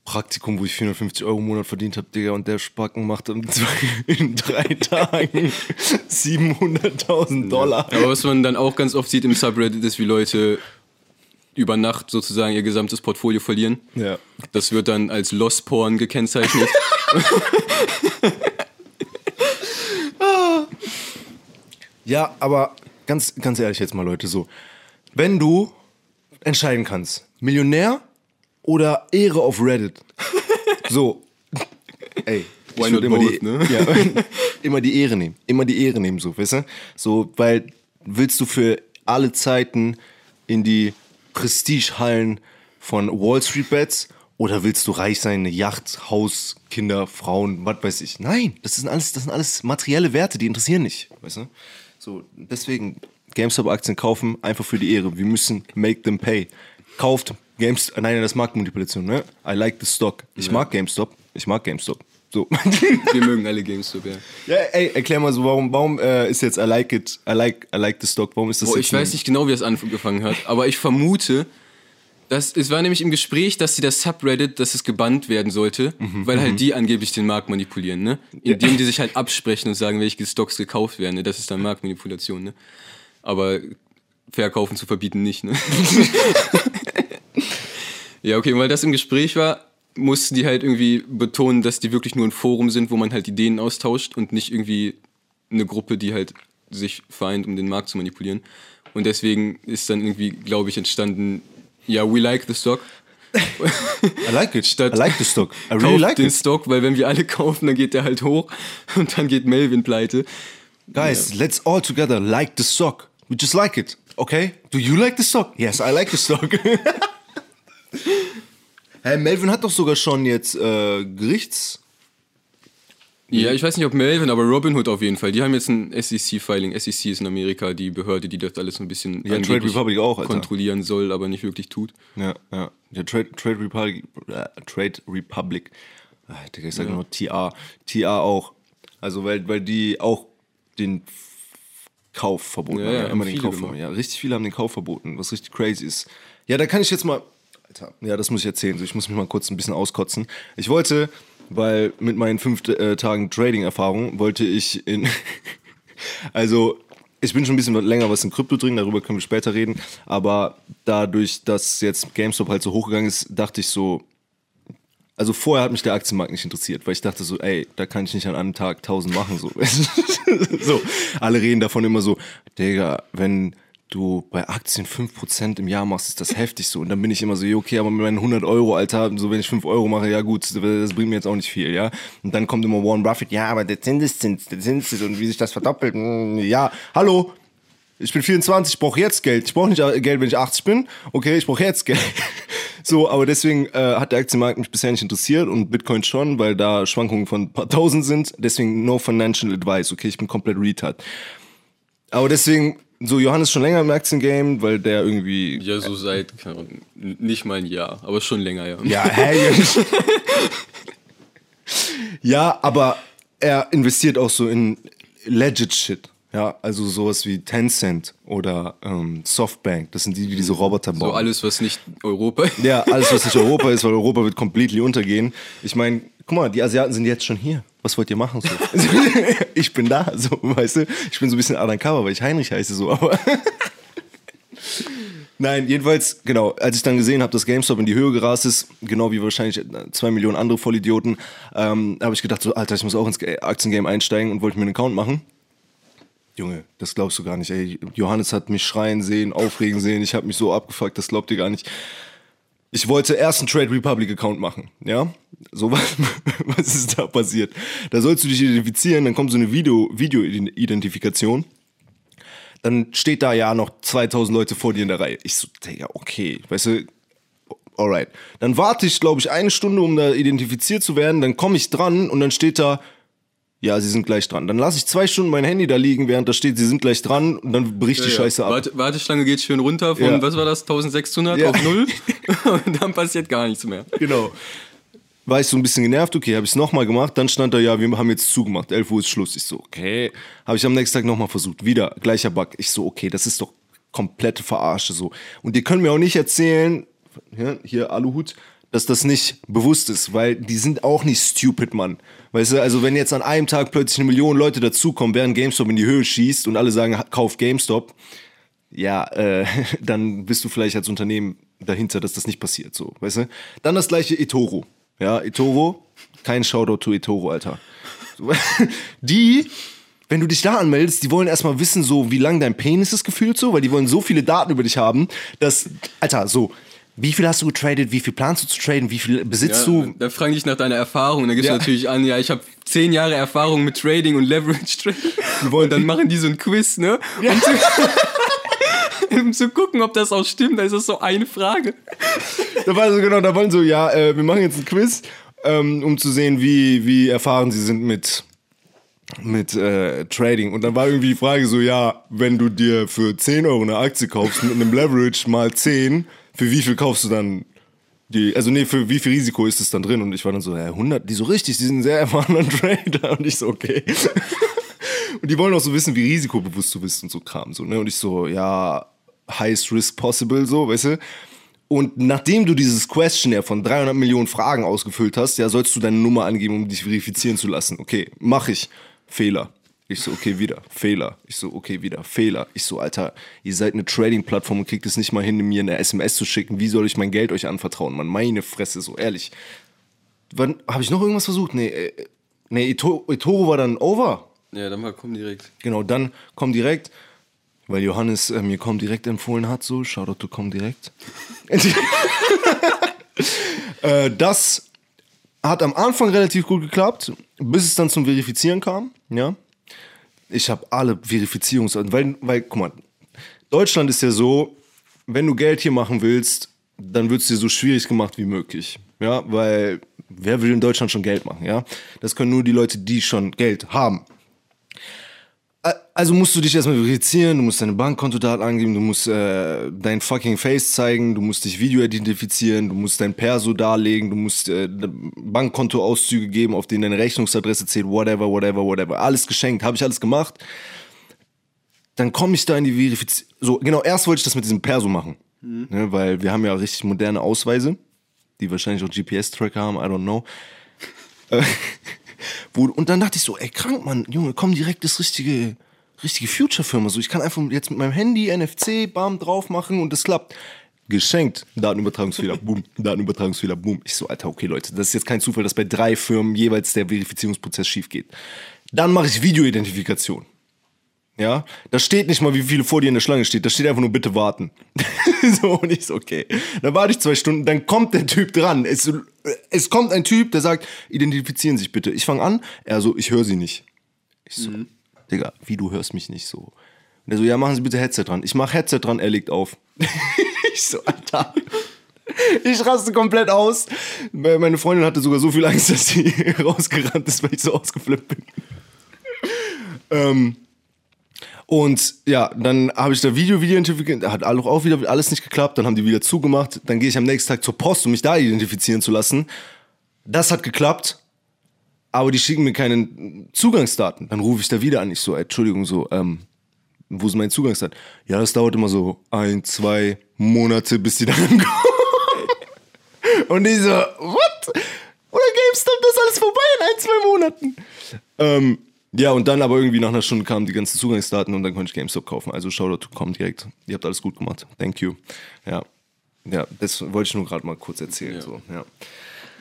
Praktikum, wo ich 450 Euro im Monat verdient habe, Digga, und der Spacken macht in, zwei, in drei Tagen 700.000 Dollar.
Aber was man dann auch ganz oft sieht im Subreddit ist, wie Leute über Nacht sozusagen ihr gesamtes Portfolio verlieren.
Ja.
Das wird dann als Lost Porn gekennzeichnet.
Ja, aber ganz, ganz ehrlich jetzt mal, Leute, so. Wenn du entscheiden kannst, Millionär oder Ehre auf Reddit, so, ey, ich
Why
würd
not
immer, die,
both, ne?
ja, immer die Ehre nehmen, immer die Ehre nehmen, so, weißt du? So, weil willst du für alle Zeiten in die Prestigehallen von Wall Street Bets oder willst du reich sein, eine Yacht, Haus, Kinder, Frauen, was weiß ich? Nein, das sind alles, das sind alles materielle Werte, die interessieren nicht, weißt du? So, deswegen GameStop-Aktien kaufen, einfach für die Ehre. Wir müssen make them pay. Kauft GameStop, nein, das ist Marktmanipulation, ne? I like the stock. Ich mag GameStop, ich mag GameStop. So.
Wir mögen alle GameStop, ja.
ja, ey, erklär mal so, warum, warum äh, ist jetzt I like it, I like, I like the stock, warum ist das
Boah, ich weiß nicht genau, wie es angefangen hat, aber ich vermute, dass, es war nämlich im Gespräch, dass sie das Subreddit, dass es gebannt werden sollte,
Mhm,
weil halt die angeblich den Markt manipulieren, ne? Indem die sich halt absprechen und sagen, welche Stocks gekauft werden, ne? Das ist dann Marktmanipulation, ne? Aber verkaufen zu verbieten nicht, ne? ja, okay, weil das im Gespräch war, mussten die halt irgendwie betonen, dass die wirklich nur ein Forum sind, wo man halt Ideen austauscht und nicht irgendwie eine Gruppe, die halt sich vereint, um den Markt zu manipulieren. Und deswegen ist dann irgendwie, glaube ich, entstanden, ja, we like the stock.
I like it,
Statt-
I like the stock, I really like
den
it.
Stock, weil wenn wir alle kaufen, dann geht der halt hoch und dann geht Melvin pleite.
Guys, let's all together like the stock. We just like it, okay? Do you like the stock? Yes, I like the stock. Hä, Melvin hat doch sogar schon jetzt äh, Gerichts...
Ja, ich weiß nicht, ob Melvin, aber Robinhood auf jeden Fall. Die haben jetzt ein SEC-Filing. SEC ist in Amerika die Behörde, die das alles so ein bisschen
Ja, Trade Republic auch, Alter.
kontrollieren soll, aber nicht wirklich tut.
Ja, ja. ja Trade, Trade Republic. Äh, Trade Republic. Digga, ich sag nur TA. TA auch. Also, weil, weil die auch den Kauf verboten
Ja,
haben.
ja,
Ja, immer den Kauf
gemacht.
Ja, richtig viele haben den Kauf verboten, was richtig crazy ist. Ja, da kann ich jetzt mal. Alter, ja, das muss ich erzählen. Ich muss mich mal kurz ein bisschen auskotzen. Ich wollte, weil mit meinen fünf äh, Tagen Trading-Erfahrung wollte ich in. also, ich bin schon ein bisschen länger was in Krypto drin, darüber können wir später reden. Aber dadurch, dass jetzt GameStop halt so hochgegangen ist, dachte ich so, also vorher hat mich der Aktienmarkt nicht interessiert, weil ich dachte so, ey, da kann ich nicht an einem Tag 1000 machen. So. so, alle reden davon immer so, Digga, wenn du bei Aktien 5% im Jahr machst, ist das heftig so. Und dann bin ich immer so, okay, aber mit meinen 100 Euro, Alter, so wenn ich 5 Euro mache, ja gut, das bringt mir jetzt auch nicht viel, ja. Und dann kommt immer Warren Buffett, ja, aber der Zinseszins, der Zinseszins und wie sich das verdoppelt, mm, ja, hallo, ich bin 24, ich brauche jetzt Geld. Ich brauche nicht Geld, wenn ich 80 bin. Okay, ich brauche jetzt Geld. So, aber deswegen äh, hat der Aktienmarkt mich bisher nicht interessiert und Bitcoin schon, weil da Schwankungen von ein paar tausend sind. Deswegen no financial advice. Okay, ich bin komplett retard. Aber deswegen, so Johannes schon länger im Aktiengame, weil der irgendwie.
Ja, so seit keine Ahnung, nicht mal ein Jahr, aber schon länger, ja.
Ja, hä? ja, aber er investiert auch so in legit Shit. Ja, also sowas wie Tencent oder ähm, Softbank. Das sind die, die diese Roboter bauen.
So alles, was nicht Europa ist.
Ja, alles, was nicht Europa ist, weil Europa wird completely untergehen. Ich meine, guck mal, die Asiaten sind jetzt schon hier. Was wollt ihr machen so? ich bin da, so, weißt du? Ich bin so ein bisschen undercover, weil ich Heinrich heiße, so, aber. Nein, jedenfalls, genau, als ich dann gesehen habe, dass GameStop in die Höhe gerast ist, genau wie wahrscheinlich zwei Millionen andere Vollidioten, ähm, habe ich gedacht, so, Alter, ich muss auch ins Aktiengame einsteigen und wollte mir einen Account machen. Junge, das glaubst du gar nicht. Ey, Johannes hat mich schreien sehen, aufregen sehen. Ich habe mich so abgefuckt, das glaubt ihr gar nicht. Ich wollte erst einen Trade Republic Account machen, ja? So was, was ist da passiert? Da sollst du dich identifizieren, dann kommt so eine Video Video Identifikation. Dann steht da ja noch 2000 Leute vor dir in der Reihe. Ich so, Digga, okay, weißt du, alright. Dann warte ich, glaube ich, eine Stunde, um da identifiziert zu werden. Dann komme ich dran und dann steht da, ja, sie sind gleich dran. Dann lasse ich zwei Stunden mein Handy da liegen, während da steht, sie sind gleich dran und dann bricht die
Ja,
Scheiße
ja.
ab.
Warte, Warteschlange geht schön runter von,
Ja.
was war das, 1600
Ja.
auf null und dann passiert gar nichts mehr.
Genau. War ich so ein bisschen genervt, okay, habe ich es nochmal gemacht, dann stand da, ja, wir haben jetzt zugemacht, 11 Uhr ist Schluss. Ich so, okay. Habe ich am nächsten Tag nochmal versucht, wieder, gleicher Bug. Ich so, okay, das ist doch komplette Verarsche so. Und die können mir auch nicht erzählen, ja, hier Aluhut, dass das nicht bewusst ist, weil die sind auch nicht stupid, Mann. Weißt du, also wenn jetzt an einem Tag plötzlich eine Million Leute dazukommen, während GameStop in die Höhe schießt und alle sagen, kauf GameStop, ja, äh, dann bist du vielleicht als Unternehmen dahinter, dass das nicht passiert, so, weißt du? Dann das gleiche eToro. Ja, eToro, kein Shoutout to eToro, Alter. Die, wenn du dich da anmeldest, die wollen erstmal wissen, so, wie lang dein Penis ist gefühlt so, weil die wollen so viele Daten über dich haben, dass, Alter, so, wie viel hast du getradet, wie viel planst du zu traden, wie viel besitzt
Ja,
du?
da fragen dich nach deiner Erfahrung. Da gibst
Ja.
du natürlich an, ja, ich habe zehn Jahre Erfahrung mit Trading und Leverage Trading.
wollen-
Und dann machen die so ein Quiz, ne? Um, zu, um zu gucken, ob das auch stimmt. Da ist das so eine Frage.
Da war so genau, da wollen so, ja, äh, wir machen jetzt einen Quiz, ähm, um zu sehen, wie, wie erfahren sie sind mit, mit äh, Trading. Und dann war irgendwie die Frage so, ja, wenn du dir für 10 Euro eine Aktie kaufst mit einem Leverage mal 10, für wie viel kaufst du dann die, also nee, für wie viel Risiko ist es dann drin? Und ich war dann so, ja, 100, die so richtig, die sind sehr erfahrener Trader. Und ich so, okay. Und die wollen auch so wissen, wie risikobewusst du bist und so Kram. So, ne? Und ich so, ja, highest risk possible, so, weißt du? Und nachdem du dieses Questionnaire von 300 Millionen Fragen ausgefüllt hast, ja, sollst du deine Nummer angeben, um dich verifizieren zu lassen. Okay, mach ich. Fehler. Ich so, okay, wieder. Fehler. Ich so, okay, wieder. Fehler. Ich so, Alter, ihr seid eine Trading-Plattform und kriegt es nicht mal hin, mir eine SMS zu schicken. Wie soll ich mein Geld euch anvertrauen, Mann? Meine Fresse, so ehrlich. Wann, habe ich noch irgendwas versucht? Nee, äh, nee, Eto- Etoro war dann over.
Ja, dann mal komm direkt.
Genau, dann komm direkt, weil Johannes äh, mir komm direkt empfohlen hat, so, Shoutout to komm direkt. äh, das hat am Anfang relativ gut geklappt, bis es dann zum Verifizieren kam, ja. Ich habe alle Verifizierungs... Weil, weil, guck mal, Deutschland ist ja so, wenn du Geld hier machen willst, dann wird es dir so schwierig gemacht wie möglich. Ja, weil wer will in Deutschland schon Geld machen, ja? Das können nur die Leute, die schon Geld haben. Also musst du dich erstmal verifizieren, du musst deine Bankkontodaten angeben, du musst äh, dein fucking Face zeigen, du musst dich Video identifizieren, du musst dein Perso darlegen, du musst äh, Bankkontoauszüge geben, auf denen deine Rechnungsadresse zählt, whatever, whatever, whatever. Alles geschenkt, habe ich alles gemacht. Dann komme ich da in die Verifizierung. So, genau, erst wollte ich das mit diesem Perso machen. Ne, weil wir haben ja richtig moderne Ausweise, die wahrscheinlich auch GPS-Tracker haben, I don't know. Und dann dachte ich so, ey, krank, Mann, Junge, komm direkt das richtige, richtige Future-Firma. So, ich kann einfach jetzt mit meinem Handy NFC, bam, drauf machen und das klappt. Geschenkt. Datenübertragungsfehler, boom. Datenübertragungsfehler, boom. Ich so, Alter, okay, Leute, das ist jetzt kein Zufall, dass bei drei Firmen jeweils der Verifizierungsprozess schief geht. Dann mache ich Videoidentifikation. Ja, da steht nicht mal, wie viele vor dir in der Schlange steht. Da steht einfach nur bitte warten. so, und ich so, okay. Dann warte ich zwei Stunden, dann kommt der Typ dran. Es, es kommt ein Typ, der sagt, identifizieren Sie sich bitte. Ich fange an, er so, ich höre Sie nicht. Ich so, Digga, wie du hörst mich nicht so. Und er so, ja, machen Sie bitte Headset dran. Ich mach Headset dran, er legt auf. ich so, Alter. Ich raste komplett aus. Meine Freundin hatte sogar so viel Angst, dass sie rausgerannt ist, weil ich so ausgeflippt bin. ähm, und ja, dann habe ich da Video, Video identifiziert, hat auch auch wieder alles nicht geklappt, dann haben die wieder zugemacht, dann gehe ich am nächsten Tag zur Post, um mich da identifizieren zu lassen. Das hat geklappt, aber die schicken mir keine Zugangsdaten. Dann rufe ich da wieder an, ich so, Entschuldigung, so, ähm, wo sind meine Zugangsdaten? Ja, das dauert immer so ein, zwei Monate, bis die dann kommen. Und ich so, what? Oder GameStop, das ist alles vorbei in ein, zwei Monaten. Ähm, ja, und dann aber irgendwie nach einer Stunde kamen die ganzen Zugangsdaten und dann konnte ich GameStop kaufen. Also Shoutout kommt direkt. Ihr habt alles gut gemacht. Thank you. Ja. Ja, das wollte ich nur gerade mal kurz erzählen.
Ja.
So, ja.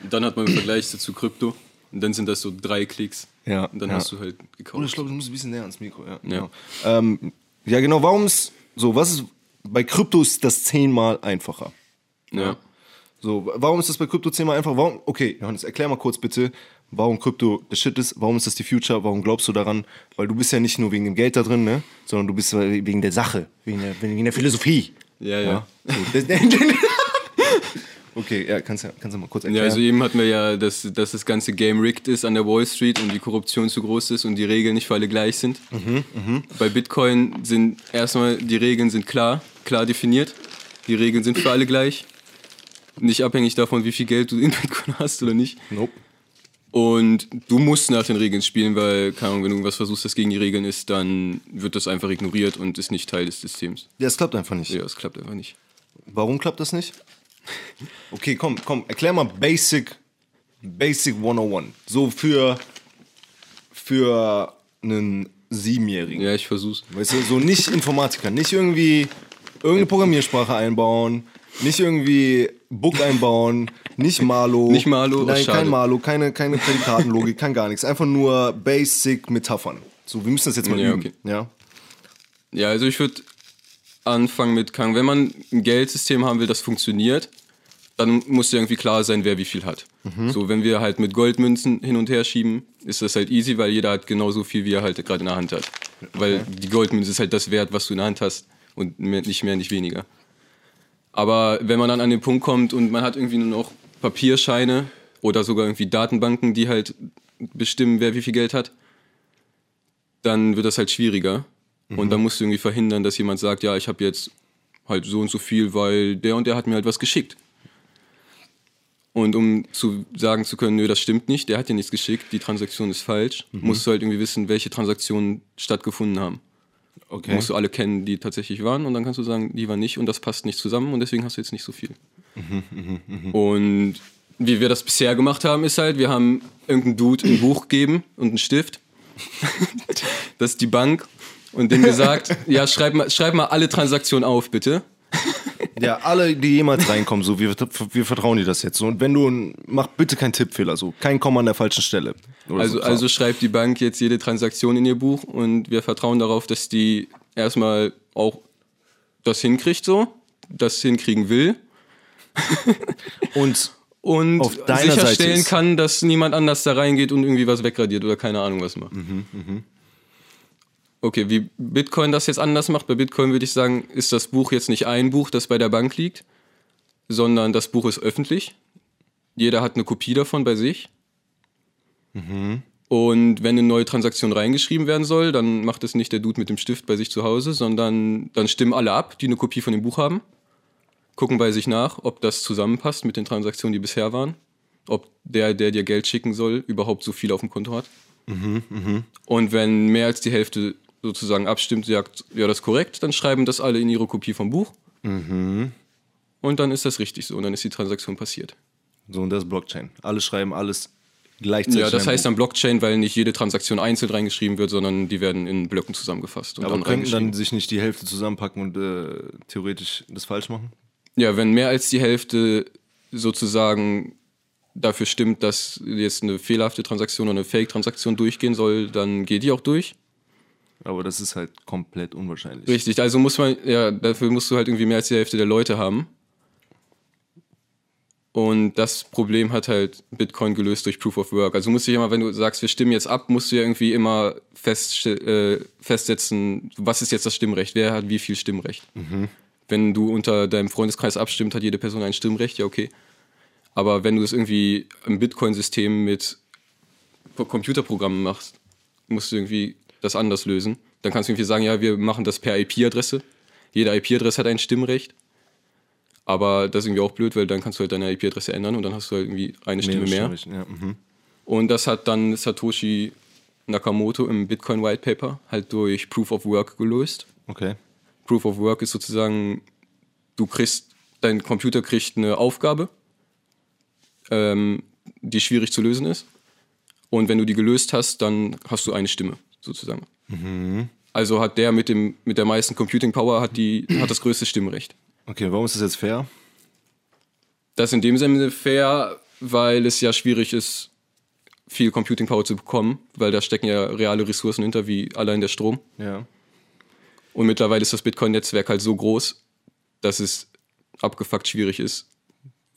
Dann hat man im Vergleich zu Krypto. Und dann sind das so drei Klicks.
Ja,
Und dann
ja.
hast du halt
Oder
gekauft.
ich glaube, du musst ein bisschen näher ans Mikro. Ja,
Ja.
genau. Ähm, ja genau. Warum ist so? Was ist bei Krypto ist das zehnmal einfacher?
ja.
So, warum ist das bei Krypto zehnmal einfacher? Warum? Okay, Johannes, erklär mal kurz bitte, warum Krypto der Shit ist. Warum ist das die Future? Warum glaubst du daran? Weil du bist ja nicht nur wegen dem Geld da drin, ne? Sondern du bist wegen der Sache, wegen der, wegen der Philosophie.
Ja, ja.
So, das, Okay, ja, kannst, kannst du mal kurz
Ja,
erklären?
also eben hatten wir ja, dass, dass das ganze Game rigged ist an der Wall Street und die Korruption zu groß ist und die Regeln nicht für alle gleich sind. Bei Bitcoin sind erstmal die Regeln sind klar, klar definiert. Die Regeln sind für alle gleich. Nicht abhängig davon, wie viel Geld du in Bitcoin hast oder nicht.
nope.
Und du musst nach den Regeln spielen, weil, keine Ahnung, wenn du irgendwas versuchst, das gegen die Regeln ist, dann wird das einfach ignoriert und ist nicht Teil des Systems.
Ja, es klappt einfach nicht.
Ja, es klappt einfach nicht.
Warum klappt das nicht? Okay, komm, komm, erklär mal Basic, Basic 101. So für, für einen Siebenjährigen.
Ja, ich versuch's.
Weißt du, so nicht Informatiker, nicht irgendwie irgendeine Programmiersprache einbauen, nicht irgendwie Book einbauen, nicht Malo.
Nicht Malo,
Nein, kein Malo, keine, keine Prädikatenlogik, kein gar nichts. Einfach nur Basic Metaphern. So, wir müssen das jetzt mal
Ja,
üben.
okay.
Ja?
Ja, also ich würde anfangen mit, kann, wenn man ein Geldsystem haben will, das funktioniert, dann muss ja irgendwie klar sein, wer wie viel hat. So, wenn wir halt mit Goldmünzen hin und her schieben, ist das halt easy, weil jeder hat genauso viel, wie er halt gerade in der Hand hat. Weil die Goldmünze ist halt das Wert, was du in der Hand hast und mehr, nicht mehr, nicht weniger. Aber wenn man dann an den Punkt kommt und man hat irgendwie nur noch Papierscheine oder sogar irgendwie Datenbanken, die halt bestimmen, wer wie viel Geld hat, dann wird das halt schwieriger. Und dann musst du irgendwie verhindern, dass jemand sagt, ja, ich habe jetzt halt so und so viel, weil der und der hat mir halt was geschickt. Und um zu sagen zu können, nö, das stimmt nicht, der hat dir nichts geschickt, die Transaktion ist falsch, musst du halt irgendwie wissen, welche Transaktionen stattgefunden haben.
Okay.
Musst du alle kennen, die tatsächlich waren und dann kannst du sagen, die waren nicht und das passt nicht zusammen und deswegen hast du jetzt nicht so viel. und wie wir das bisher gemacht haben, ist halt, wir haben irgendeinen Dude ein Buch gegeben und einen Stift. das ist die Bank und dem gesagt, ja, schreib mal, schreib mal alle Transaktionen auf, bitte.
Ja, alle, die jemals reinkommen, so, wir, wir vertrauen dir das jetzt. So, und wenn du, mach bitte keinen Tippfehler, so, kein Komma an der falschen Stelle.
Also,
so,
also schreibt die Bank jetzt jede Transaktion in ihr Buch und wir vertrauen darauf, dass die erstmal auch das hinkriegt so, das hinkriegen will
und
und
Auf deiner Seite
sicherstellen kann, dass niemand anders da reingeht und irgendwie was wegradiert oder keine Ahnung was macht.
Mhm,
Okay, wie Bitcoin das jetzt anders macht, bei Bitcoin würde ich sagen, ist das Buch jetzt nicht ein Buch, das bei der Bank liegt, sondern das Buch ist öffentlich. Jeder hat eine Kopie davon bei sich.
Mhm.
Und wenn eine neue Transaktion reingeschrieben werden soll, dann macht es nicht der Dude mit dem Stift bei sich zu Hause, sondern dann stimmen alle ab, die eine Kopie von dem Buch haben gucken bei sich nach, ob das zusammenpasst mit den Transaktionen, die bisher waren. Ob der, der dir Geld schicken soll, überhaupt so viel auf dem Konto hat. Und wenn mehr als die Hälfte sozusagen abstimmt, sagt, ja, das ist korrekt, dann schreiben das alle in ihre Kopie vom Buch. Und dann ist das richtig so und dann ist die Transaktion passiert.
so, und das ist Blockchain. Alle schreiben alles gleichzeitig.
Ja, das heißt dann Blockchain, weil nicht jede Transaktion einzeln reingeschrieben wird, sondern die werden in Blöcken zusammengefasst und
Aber
dann
könnten dann sich nicht die Hälfte zusammenpacken und äh, theoretisch das falsch machen?
Ja, wenn mehr als die Hälfte sozusagen dafür stimmt, dass jetzt eine fehlerhafte Transaktion oder eine Fake-Transaktion durchgehen soll, dann geht die auch durch.
Aber das ist halt komplett unwahrscheinlich.
Richtig, also muss man, ja, dafür musst du halt irgendwie mehr als die Hälfte der Leute haben. Und das Problem hat halt Bitcoin gelöst durch Proof of Work. Also musst du ja immer, wenn du sagst, wir stimmen jetzt ab, musst du ja irgendwie immer fest, äh, festsetzen, was ist jetzt das Stimmrecht, wer hat wie viel Stimmrecht. Wenn du unter deinem Freundeskreis abstimmt, hat jede Person ein Stimmrecht, ja okay. Aber wenn du es irgendwie im Bitcoin-System mit Computerprogrammen machst, musst du irgendwie das anders lösen. Dann kannst du irgendwie sagen, ja, wir machen das per IP-Adresse. Jede IP-Adresse hat ein Stimmrecht. Aber das ist irgendwie auch blöd, weil dann kannst du halt deine IP-Adresse ändern und dann hast du halt irgendwie eine Stimme mehr.
Ja, mhm.
Und das hat dann Satoshi Nakamoto im Bitcoin White Paper halt durch Proof of Work gelöst.
Okay.
Proof of Work ist sozusagen, du kriegst, dein Computer kriegt eine Aufgabe, ähm, die schwierig zu lösen ist. Und wenn du die gelöst hast, dann hast du eine Stimme, sozusagen. Also hat der mit, dem, mit der meisten Computing Power hat, die, hat das größte Stimmrecht.
Okay, warum ist das jetzt fair?
Das ist in dem Sinne fair, weil es ja schwierig ist, viel Computing Power zu bekommen, weil da stecken ja reale Ressourcen hinter, wie allein der Strom.
Ja.
Und mittlerweile ist das Bitcoin-Netzwerk halt so groß, dass es abgefuckt schwierig ist,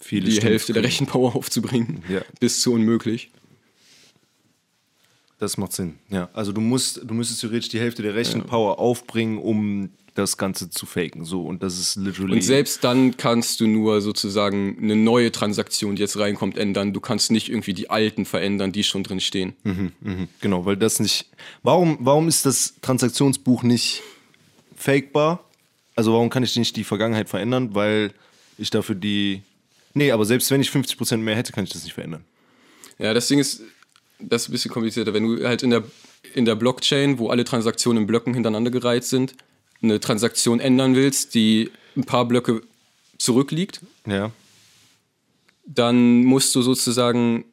Viele
die Hälfte der. Rechenpower aufzubringen.
Ja.
Bis zu unmöglich.
Das macht Sinn. Ja. Also du musst, du müsstest theoretisch die Hälfte der Rechenpower aufbringen, um das Ganze zu faken. So, und das ist literally.
Und selbst dann kannst du nur sozusagen eine neue Transaktion, die jetzt reinkommt, ändern. Du kannst nicht irgendwie die alten verändern, die schon drin stehen.
Mhm, mh, genau, weil das nicht. Warum, warum ist das Transaktionsbuch nicht fakebar? Also warum kann ich nicht die Vergangenheit verändern? Weil ich dafür die. Nee, aber selbst wenn ich 50% mehr hätte, kann ich das nicht verändern.
Ja, das Ding ist, das ist ein bisschen komplizierter. Wenn du halt in der, in der Blockchain, wo alle Transaktionen in Blöcken hintereinander gereiht sind, eine Transaktion ändern willst, die ein paar Blöcke zurückliegt,
Ja.
dann musst du sozusagen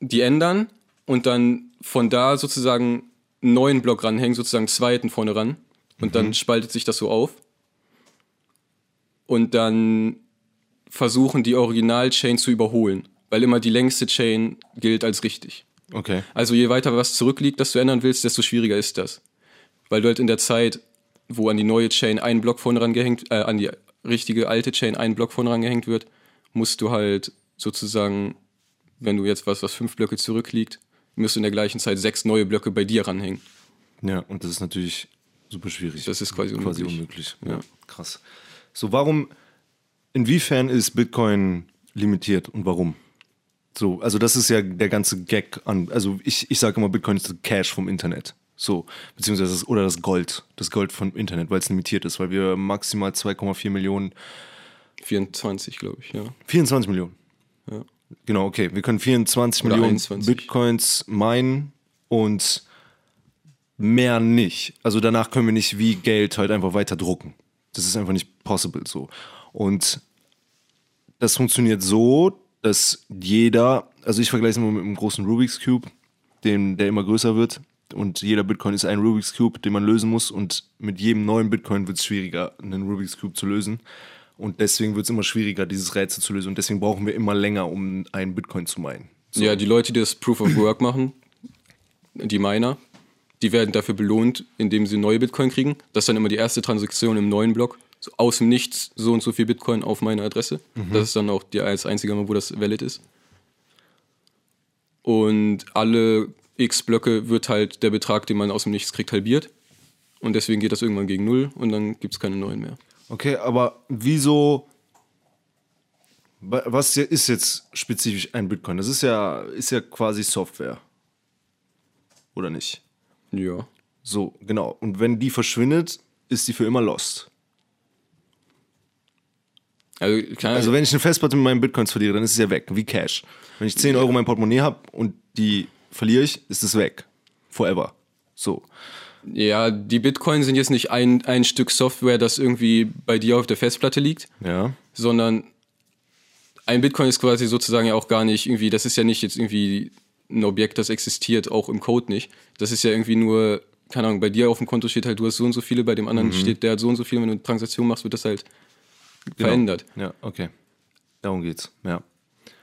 die ändern und dann von da sozusagen einen neuen Block ranhängen, sozusagen einen zweiten vorne ran. Und dann spaltet sich das so auf. Und dann versuchen die Original-Chain zu überholen, weil immer die längste Chain gilt als richtig.
Okay.
Also je weiter was zurückliegt, das du ändern willst, desto schwieriger ist das. Weil du halt in der Zeit, wo an die neue Chain ein Block vorne rangehängt, äh, an die richtige alte Chain ein Block vorne rangehängt wird, musst du halt sozusagen, wenn du jetzt was, was fünf Blöcke zurückliegt, musst du in der gleichen Zeit sechs neue Blöcke bei dir ranhängen.
Ja, und das ist natürlich super schwierig.
Das ist quasi
quasi
unmöglich.
unmöglich. Ja. krass. So, warum, inwiefern ist Bitcoin limitiert und warum? So, also das ist ja der ganze Gag an, also ich, ich sage immer, Bitcoin ist das Cash vom Internet. So, beziehungsweise das, oder das Gold, das Gold vom Internet, weil es limitiert ist, weil wir maximal 2,4 Millionen,
24, glaube ich, ja.
24 Millionen.
Ja.
Genau, okay. Wir können 24
Oder
Millionen
21.
Bitcoins meinen und mehr nicht. Also danach können wir nicht wie Geld halt einfach weiter drucken. Das ist einfach nicht possible so. Und das funktioniert so, dass jeder, also ich vergleiche es immer mit einem großen Rubik's Cube, den, der immer größer wird. Und jeder Bitcoin ist ein Rubik's Cube, den man lösen muss. Und mit jedem neuen Bitcoin wird es schwieriger, einen Rubik's Cube zu lösen. Und deswegen wird es immer schwieriger, dieses Rätsel zu lösen. Und deswegen brauchen wir immer länger, um einen Bitcoin zu meinen. So.
Ja, die Leute, die das Proof of Work machen, die Miner, die werden dafür belohnt, indem sie neue Bitcoin kriegen. Das ist dann immer die erste Transaktion im neuen Block. So aus dem Nichts so und so viel Bitcoin auf meine Adresse. Das ist dann auch die als einzige Mal, wo das valid ist. Und alle x Blöcke wird halt der Betrag, den man aus dem Nichts kriegt, halbiert. Und deswegen geht das irgendwann gegen Null und dann gibt es keine neuen mehr.
Okay, aber wieso. wa- Was ist jetzt spezifisch ein Bitcoin? Das ist ja, ist ja quasi Software. Oder nicht?
Ja.
So, genau. Und wenn die verschwindet, ist die für immer lost.
Also,
Also wenn ich eine Festplatte mit meinen Bitcoins verliere, dann ist es ja weg, wie Cash. Wenn ich 10 Euro in meinem Portemonnaie habe und die verliere ich, ist es weg. Forever. So.
ja, die Bitcoin sind jetzt nicht ein, ein Stück Software, das irgendwie bei dir auf der Festplatte liegt.
Ja.
sondern ein Bitcoin ist quasi sozusagen ja auch gar nicht irgendwie, das ist ja nicht jetzt irgendwie ein Objekt, das existiert, auch im Code nicht. Das ist ja irgendwie nur, keine Ahnung, bei dir auf dem Konto steht halt, du hast so und so viele, bei dem anderen steht, der hat so und so viele, wenn du eine Transaktion machst, wird das halt verändert.
Ja, okay. Darum geht's. Ja.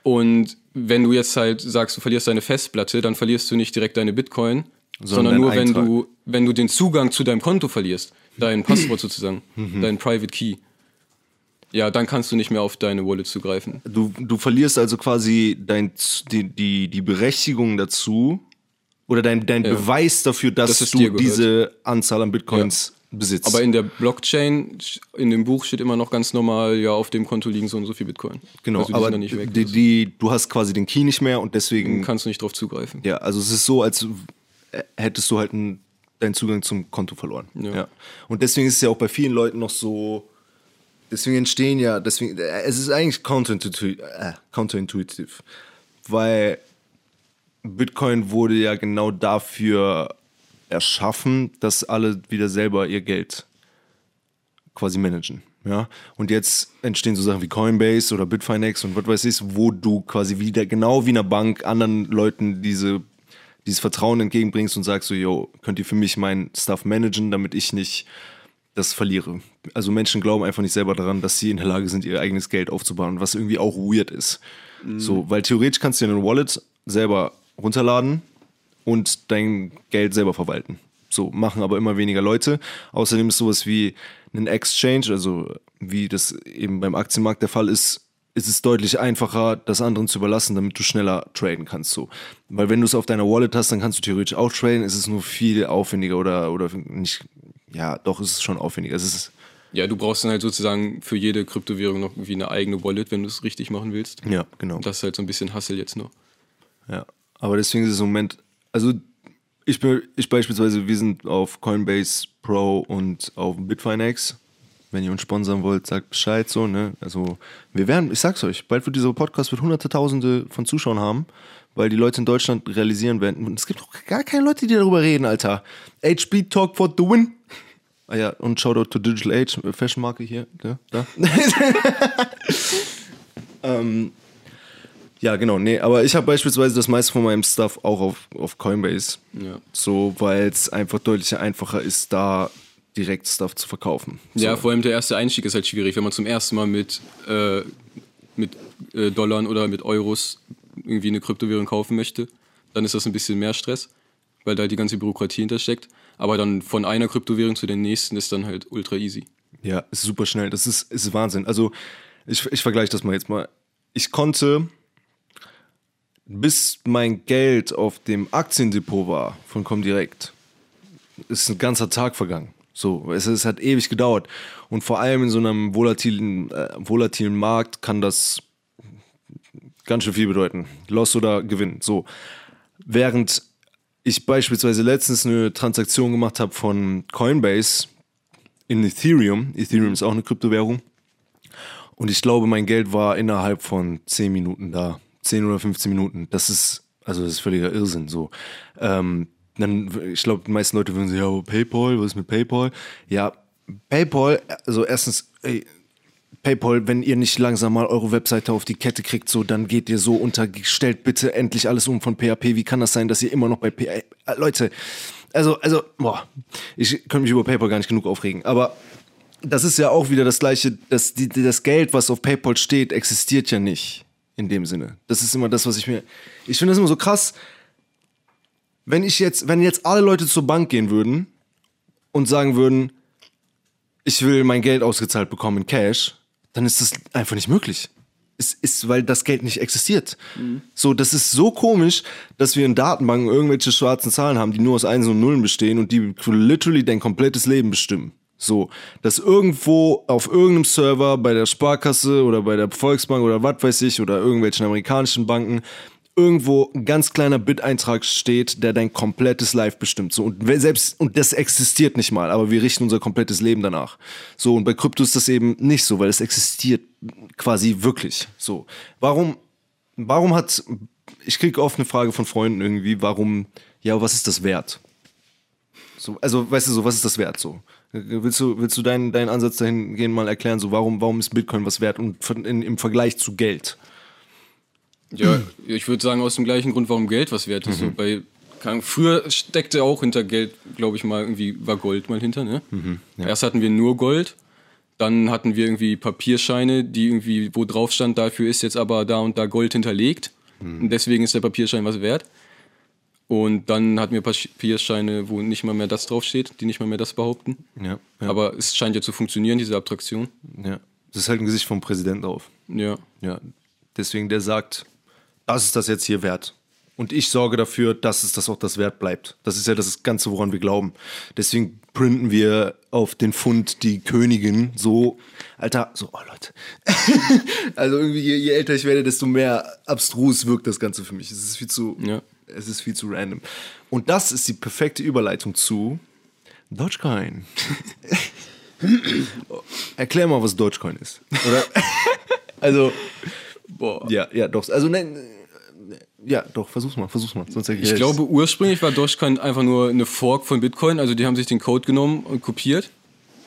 Und wenn du jetzt halt sagst, du verlierst deine Festplatte, dann verlierst du nicht direkt deine Bitcoin,
Sondern
sondern, nur, wenn du, wenn du den Zugang zu deinem Konto verlierst, dein Passwort sozusagen, dein Private Key. Ja, dann kannst du nicht mehr auf deine Wallet zugreifen.
Du, du verlierst also quasi dein, die, die, die Berechtigung dazu oder dein, dein Beweis dafür, dass,
Dass
du diese Anzahl an Bitcoins besitzt.
Aber in der Blockchain, in dem Buch steht immer noch ganz normal, ja, auf dem Konto liegen so und so viel Bitcoin.
genau,
also
aber
sind dann nicht weg.
die, die, du hast quasi den Key nicht mehr und deswegen,
kannst du nicht drauf zugreifen.
ja, also es ist so, als hättest du halt einen, deinen Zugang zum Konto verloren.
Ja.
Und deswegen ist es ja auch bei vielen Leuten noch so, deswegen entstehen ja, deswegen, äh, es ist eigentlich counterintuitiv, äh, counterintuitiv weil Bitcoin wurde ja genau dafür erschaffen, dass alle wieder selber ihr Geld quasi managen. Ja? Und jetzt entstehen so Sachen wie Coinbase oder Bitfinex und was weiß ich, wo du quasi wieder genau wie in einer Bank anderen Leuten diese, dieses Vertrauen entgegenbringst und sagst so, yo, könnt ihr für mich meinen Stuff managen, damit ich nicht das verliere. Also Menschen glauben einfach nicht selber daran, dass sie in der Lage sind, ihr eigenes Geld aufzubauen, was irgendwie auch weird ist. So, weil theoretisch kannst du dir eine Wallet selber runterladen und dein Geld selber verwalten. So, machen aber immer weniger Leute. Außerdem ist sowas wie ein Exchange, also wie das eben beim Aktienmarkt der Fall ist, ist es deutlich einfacher, das anderen zu überlassen, damit du schneller traden kannst. So. Weil wenn du es auf deiner Wallet hast, dann kannst du theoretisch auch traden, ist es nur viel aufwendiger oder, oder nicht, ja, doch, es ist schon aufwendig. Es ist,
Ja, du brauchst dann halt sozusagen für jede Kryptowährung noch irgendwie eine eigene Wallet, wenn du es richtig machen willst.
ja, genau.
Das ist halt so ein bisschen Hassel jetzt noch.
Ja, aber deswegen ist es im Moment, also ich, ich beispielsweise, wir sind auf Coinbase Pro und auf Bitfinex. Wenn ihr uns sponsern wollt, sagt Bescheid so, ne? Also wir werden, ich sag's euch, bald wird dieser Podcast wird hunderte Tausende von Zuschauern haben, weil die Leute in Deutschland realisieren werden. Und es gibt auch gar keine Leute, die darüber reden, Alter. HB Talk for the win. Ah ja, und Shoutout to Digital Age, Fashion Marke hier, ne? Da. ähm, ja, genau, nee, aber ich habe beispielsweise das meiste von meinem Stuff auch auf, auf Coinbase.
Ja.
So, weil es einfach deutlich einfacher ist, da direkt Stuff zu verkaufen. So.
Ja, vor allem der erste Einstieg ist halt schwierig, wenn man zum ersten Mal mit, äh, mit äh, Dollar oder mit Euros irgendwie eine Kryptowährung kaufen möchte, dann ist das ein bisschen mehr Stress, weil da die ganze Bürokratie hintersteckt. Aber dann von einer Kryptowährung zu der nächsten ist dann halt ultra easy.
Ja, ist super schnell. Das ist, ist Wahnsinn. Also, ich, ich vergleiche das mal jetzt mal. Ich konnte, bis mein Geld auf dem Aktiendepot war von Comdirect, ist ein ganzer Tag vergangen. So, es, es hat ewig gedauert. Und vor allem in so einem volatilen, äh, volatilen Markt kann das ganz schön viel bedeuten. Loss oder Gewinn. So. Während ich beispielsweise letztens eine Transaktion gemacht habe von Coinbase in Ethereum. Ethereum ist auch eine Kryptowährung. Und ich glaube, mein Geld war innerhalb von 10 Minuten da. 10 oder 15 Minuten. Das ist, also das ist völliger Irrsinn. So. Ähm, dann, ich glaube, die meisten Leute würden sagen, ja, PayPal, was ist mit PayPal? Ja, PayPal, also erstens, ey, PayPal, wenn ihr nicht langsam mal eure Webseite auf die Kette kriegt, so, dann geht ihr so unter, stellt bitte endlich alles um von PHP. Wie kann das sein, dass ihr immer noch bei PHP, Leute, also, also, boah, ich könnte mich über PayPal gar nicht genug aufregen, aber das ist ja auch wieder das gleiche, das, die, das Geld, was auf PayPal steht, existiert ja nicht in dem Sinne. Das ist immer das, was ich mir, ich finde das immer so krass, wenn ich jetzt, wenn jetzt alle Leute zur Bank gehen würden und sagen würden, ich will mein Geld ausgezahlt bekommen in Cash, dann ist das einfach nicht möglich. Es ist, weil das Geld nicht existiert. So, das ist so komisch, dass wir in Datenbanken irgendwelche schwarzen Zahlen haben, die nur aus Einsen und Nullen bestehen und die literally dein komplettes Leben bestimmen. So, dass irgendwo auf irgendeinem Server bei der Sparkasse oder bei der Volksbank oder was weiß ich oder irgendwelchen amerikanischen Banken irgendwo ein ganz kleiner Bit-Eintrag steht, der dein komplettes Life bestimmt. So, und selbst, und das existiert nicht mal, aber wir richten unser komplettes Leben danach. So, und bei Krypto ist das eben nicht so, weil es existiert quasi wirklich. So. Warum, warum hat, ich kriege oft eine Frage von Freunden irgendwie, warum, ja, was ist das wert? So, also, weißt du, so, was ist das wert? So, willst du, willst du deinen, deinen Ansatz dahingehend mal erklären, so, warum, warum ist Bitcoin was wert und in, im Vergleich zu Geld?
Ja, ich würde sagen, aus dem gleichen Grund, warum Geld was wert ist. So bei, Ahnung, früher steckte auch hinter Geld, glaube ich mal, irgendwie war Gold mal hinter. Ne? Erst hatten wir nur Gold, dann hatten wir irgendwie Papierscheine, die irgendwie, wo drauf stand, dafür ist jetzt aber da und da Gold hinterlegt. Und deswegen ist der Papierschein was wert. Und dann hatten wir Papierscheine, wo nicht mal mehr das draufsteht, die nicht mal mehr das behaupten.
Ja, ja.
Aber es scheint ja zu funktionieren, diese Abstraktion.
Ja. Das ist halt ein Gesicht vom Präsidenten auf.
Ja.
Ja. Deswegen, der sagt, das ist das jetzt hier wert. Und ich sorge dafür, dass es das auch das wert bleibt. Das ist ja das Ganze, woran wir glauben. Deswegen printen wir auf den Pfund die Königin so, Alter, so, oh Leute. also irgendwie, je, je älter ich werde, desto mehr abstrus wirkt das Ganze für mich. Es ist viel zu,
Ja.
Es ist viel zu random. Und das ist die perfekte Überleitung zu Dogecoin. Erklär mal, was Dogecoin ist. Oder? also,
Boah.
ja, ja, doch. Also, nein, äh, ja, doch, versuch's mal, versuch's mal. Sonst
Ich glaube, ursprünglich war Dogecoin einfach nur eine Fork von Bitcoin. Also die haben sich den Code genommen und kopiert.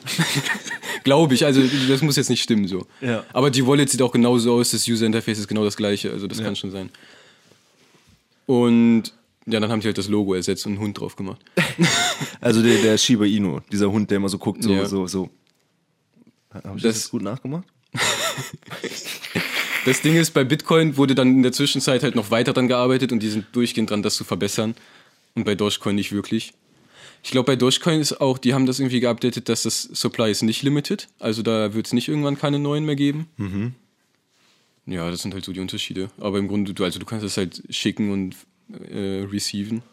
glaube ich, also das muss jetzt nicht stimmen so.
Ja.
Aber die Wallet sieht auch genauso aus, das User Interface ist genau das gleiche, also das kann schon sein. Und ja, dann haben sie halt das Logo ersetzt und einen Hund drauf gemacht.
Also der, der Shiba Inu, dieser Hund, der immer so guckt, so,
Ja.
so, so. Habe ich das,
Das-
gut nachgemacht?
Das Ding ist, bei Bitcoin wurde dann in der Zwischenzeit halt noch weiter dran gearbeitet und die sind durchgehend dran, das zu verbessern. Und bei Dogecoin nicht wirklich. Ich glaube, bei Dogecoin ist auch, die haben das irgendwie geupdatet, dass das Supply ist nicht limited. Also da wird es nicht irgendwann keine neuen mehr geben. Ja, das sind halt so die Unterschiede. Aber im Grunde, du, also du kannst das halt schicken und äh, receiven.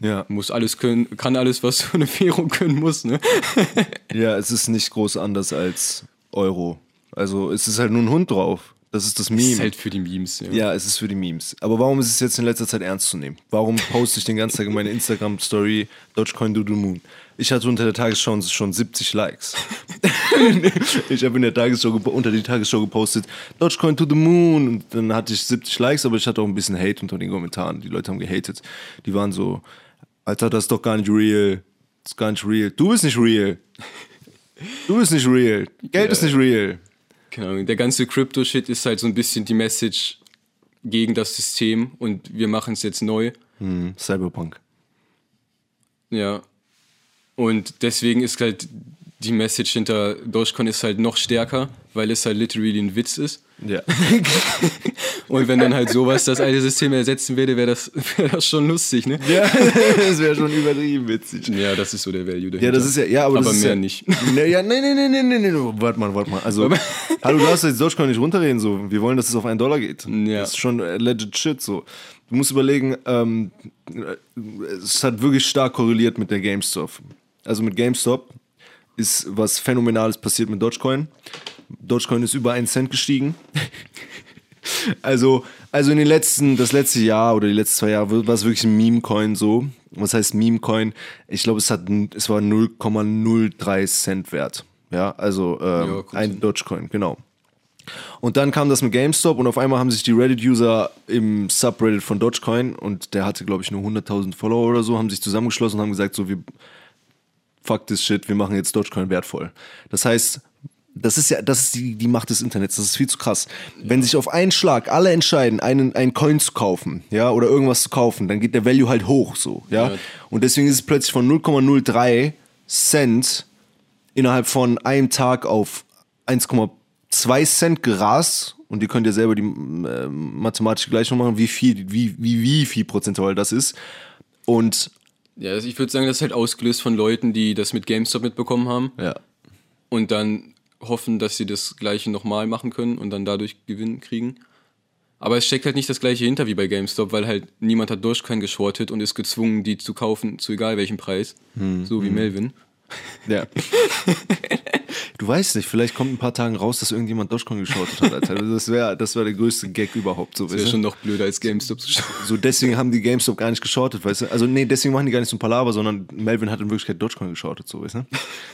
Ja.
Muss alles können, kann alles, was so eine Währung können muss, ne?
Ja, es ist nicht groß anders als Euro. Also es ist halt nur ein Hund drauf. Das ist das Meme.
Das ist halt für die Memes, ja.
ja, es ist für die Memes. Aber warum ist es jetzt in letzter Zeit ernst zu nehmen? Warum poste ich den ganzen Tag in meine Instagram-Story Dogecoin Do the Moon? Ich hatte unter der Tagesschau schon 70 Likes. ich habe in der Tagesschau unter die Tagesschau gepostet Dogecoin to the Moon und dann hatte ich 70 Likes, aber ich hatte auch ein bisschen Hate unter den Kommentaren. Die Leute haben gehatet. Die waren so, Alter, das ist doch gar nicht real. Das ist gar nicht real. Du bist nicht real. Du bist nicht real. Geld ja. ist nicht real.
Keine Ahnung, der ganze Crypto-Shit ist halt so ein bisschen die Message gegen das System und wir machen es jetzt neu.
Hm, Cyberpunk.
Ja. Und deswegen ist halt die Message hinter Dogecoin ist halt noch stärker, weil es halt literally ein Witz ist.
Ja.
Und wenn dann halt sowas das alte System ersetzen würde, wäre das, wär das schon lustig, ne?
Ja, das wäre schon übertrieben witzig.
Ja, das ist so der Value dahinter.
Ja, das ist ja, ja aber,
aber mehr
ja,
nicht.
Ne, ja, nee, nee, nee, nee, nee, nee, warte mal, warte mal. Also, hallo, du darfst jetzt Dogecoin nicht runterreden, so. Wir wollen, dass es auf einen Dollar geht.
Ja.
Das ist schon legit shit, so. Du musst überlegen, ähm, es hat wirklich stark korreliert mit der GameStop. Also mit GameStop ist was Phänomenales passiert mit Dogecoin. Dogecoin ist über einen Cent gestiegen. also, also in den letzten, das letzte Jahr oder die letzten zwei Jahre war es wirklich ein Meme-Coin so. Was heißt Meme-Coin? Ich glaube, es hat, es war 0,03 Cent wert. Ja, also ähm, ja, ein Dogecoin, genau. Und dann kam das mit GameStop und auf einmal haben sich die Reddit-User im Subreddit von Dogecoin und der hatte, glaube ich, nur 100.000 Follower oder so, haben sich zusammengeschlossen und haben gesagt, so, wir, fuck this shit, wir machen jetzt Dogecoin wertvoll. Das heißt, das ist ja, das ist die, die Macht des Internets, das ist viel zu krass. Wenn sich auf einen Schlag alle entscheiden, einen, einen Coin zu kaufen, ja, oder irgendwas zu kaufen, dann geht der Value halt hoch, so, ja. ja. Und deswegen ist es plötzlich von 0,03 Cent innerhalb von einem Tag auf 1,2 Cent gerast. Und ihr könnt ja selber die äh, mathematische Gleichung machen, wie viel, wie, wie, wie viel prozentual das ist. Und
ja, also ich würde sagen, das ist halt ausgelöst von Leuten, die das mit GameStop mitbekommen haben.
Ja.
Und dann hoffen, dass sie das Gleiche nochmal machen können und dann dadurch Gewinn kriegen. Aber es steckt halt nicht das Gleiche hinter wie bei GameStop, weil halt niemand hat Dogecoin geschortet und ist gezwungen, die zu kaufen, zu egal welchem Preis. Hm. So wie hm. Melvin.
Ja. du weißt nicht, vielleicht kommt ein paar Tagen raus, dass irgendjemand Dogecoin geschortet hat, Alter. Das wäre das wär der größte Gag überhaupt. So,
das wäre schon noch blöder als GameStop zu
shorten. So, deswegen haben die GameStop gar nicht geschortet, weißt du? Also, nee, deswegen machen die gar nicht so ein Palaver, sondern Melvin hat in Wirklichkeit Dogecoin geschortet, so, weißt du?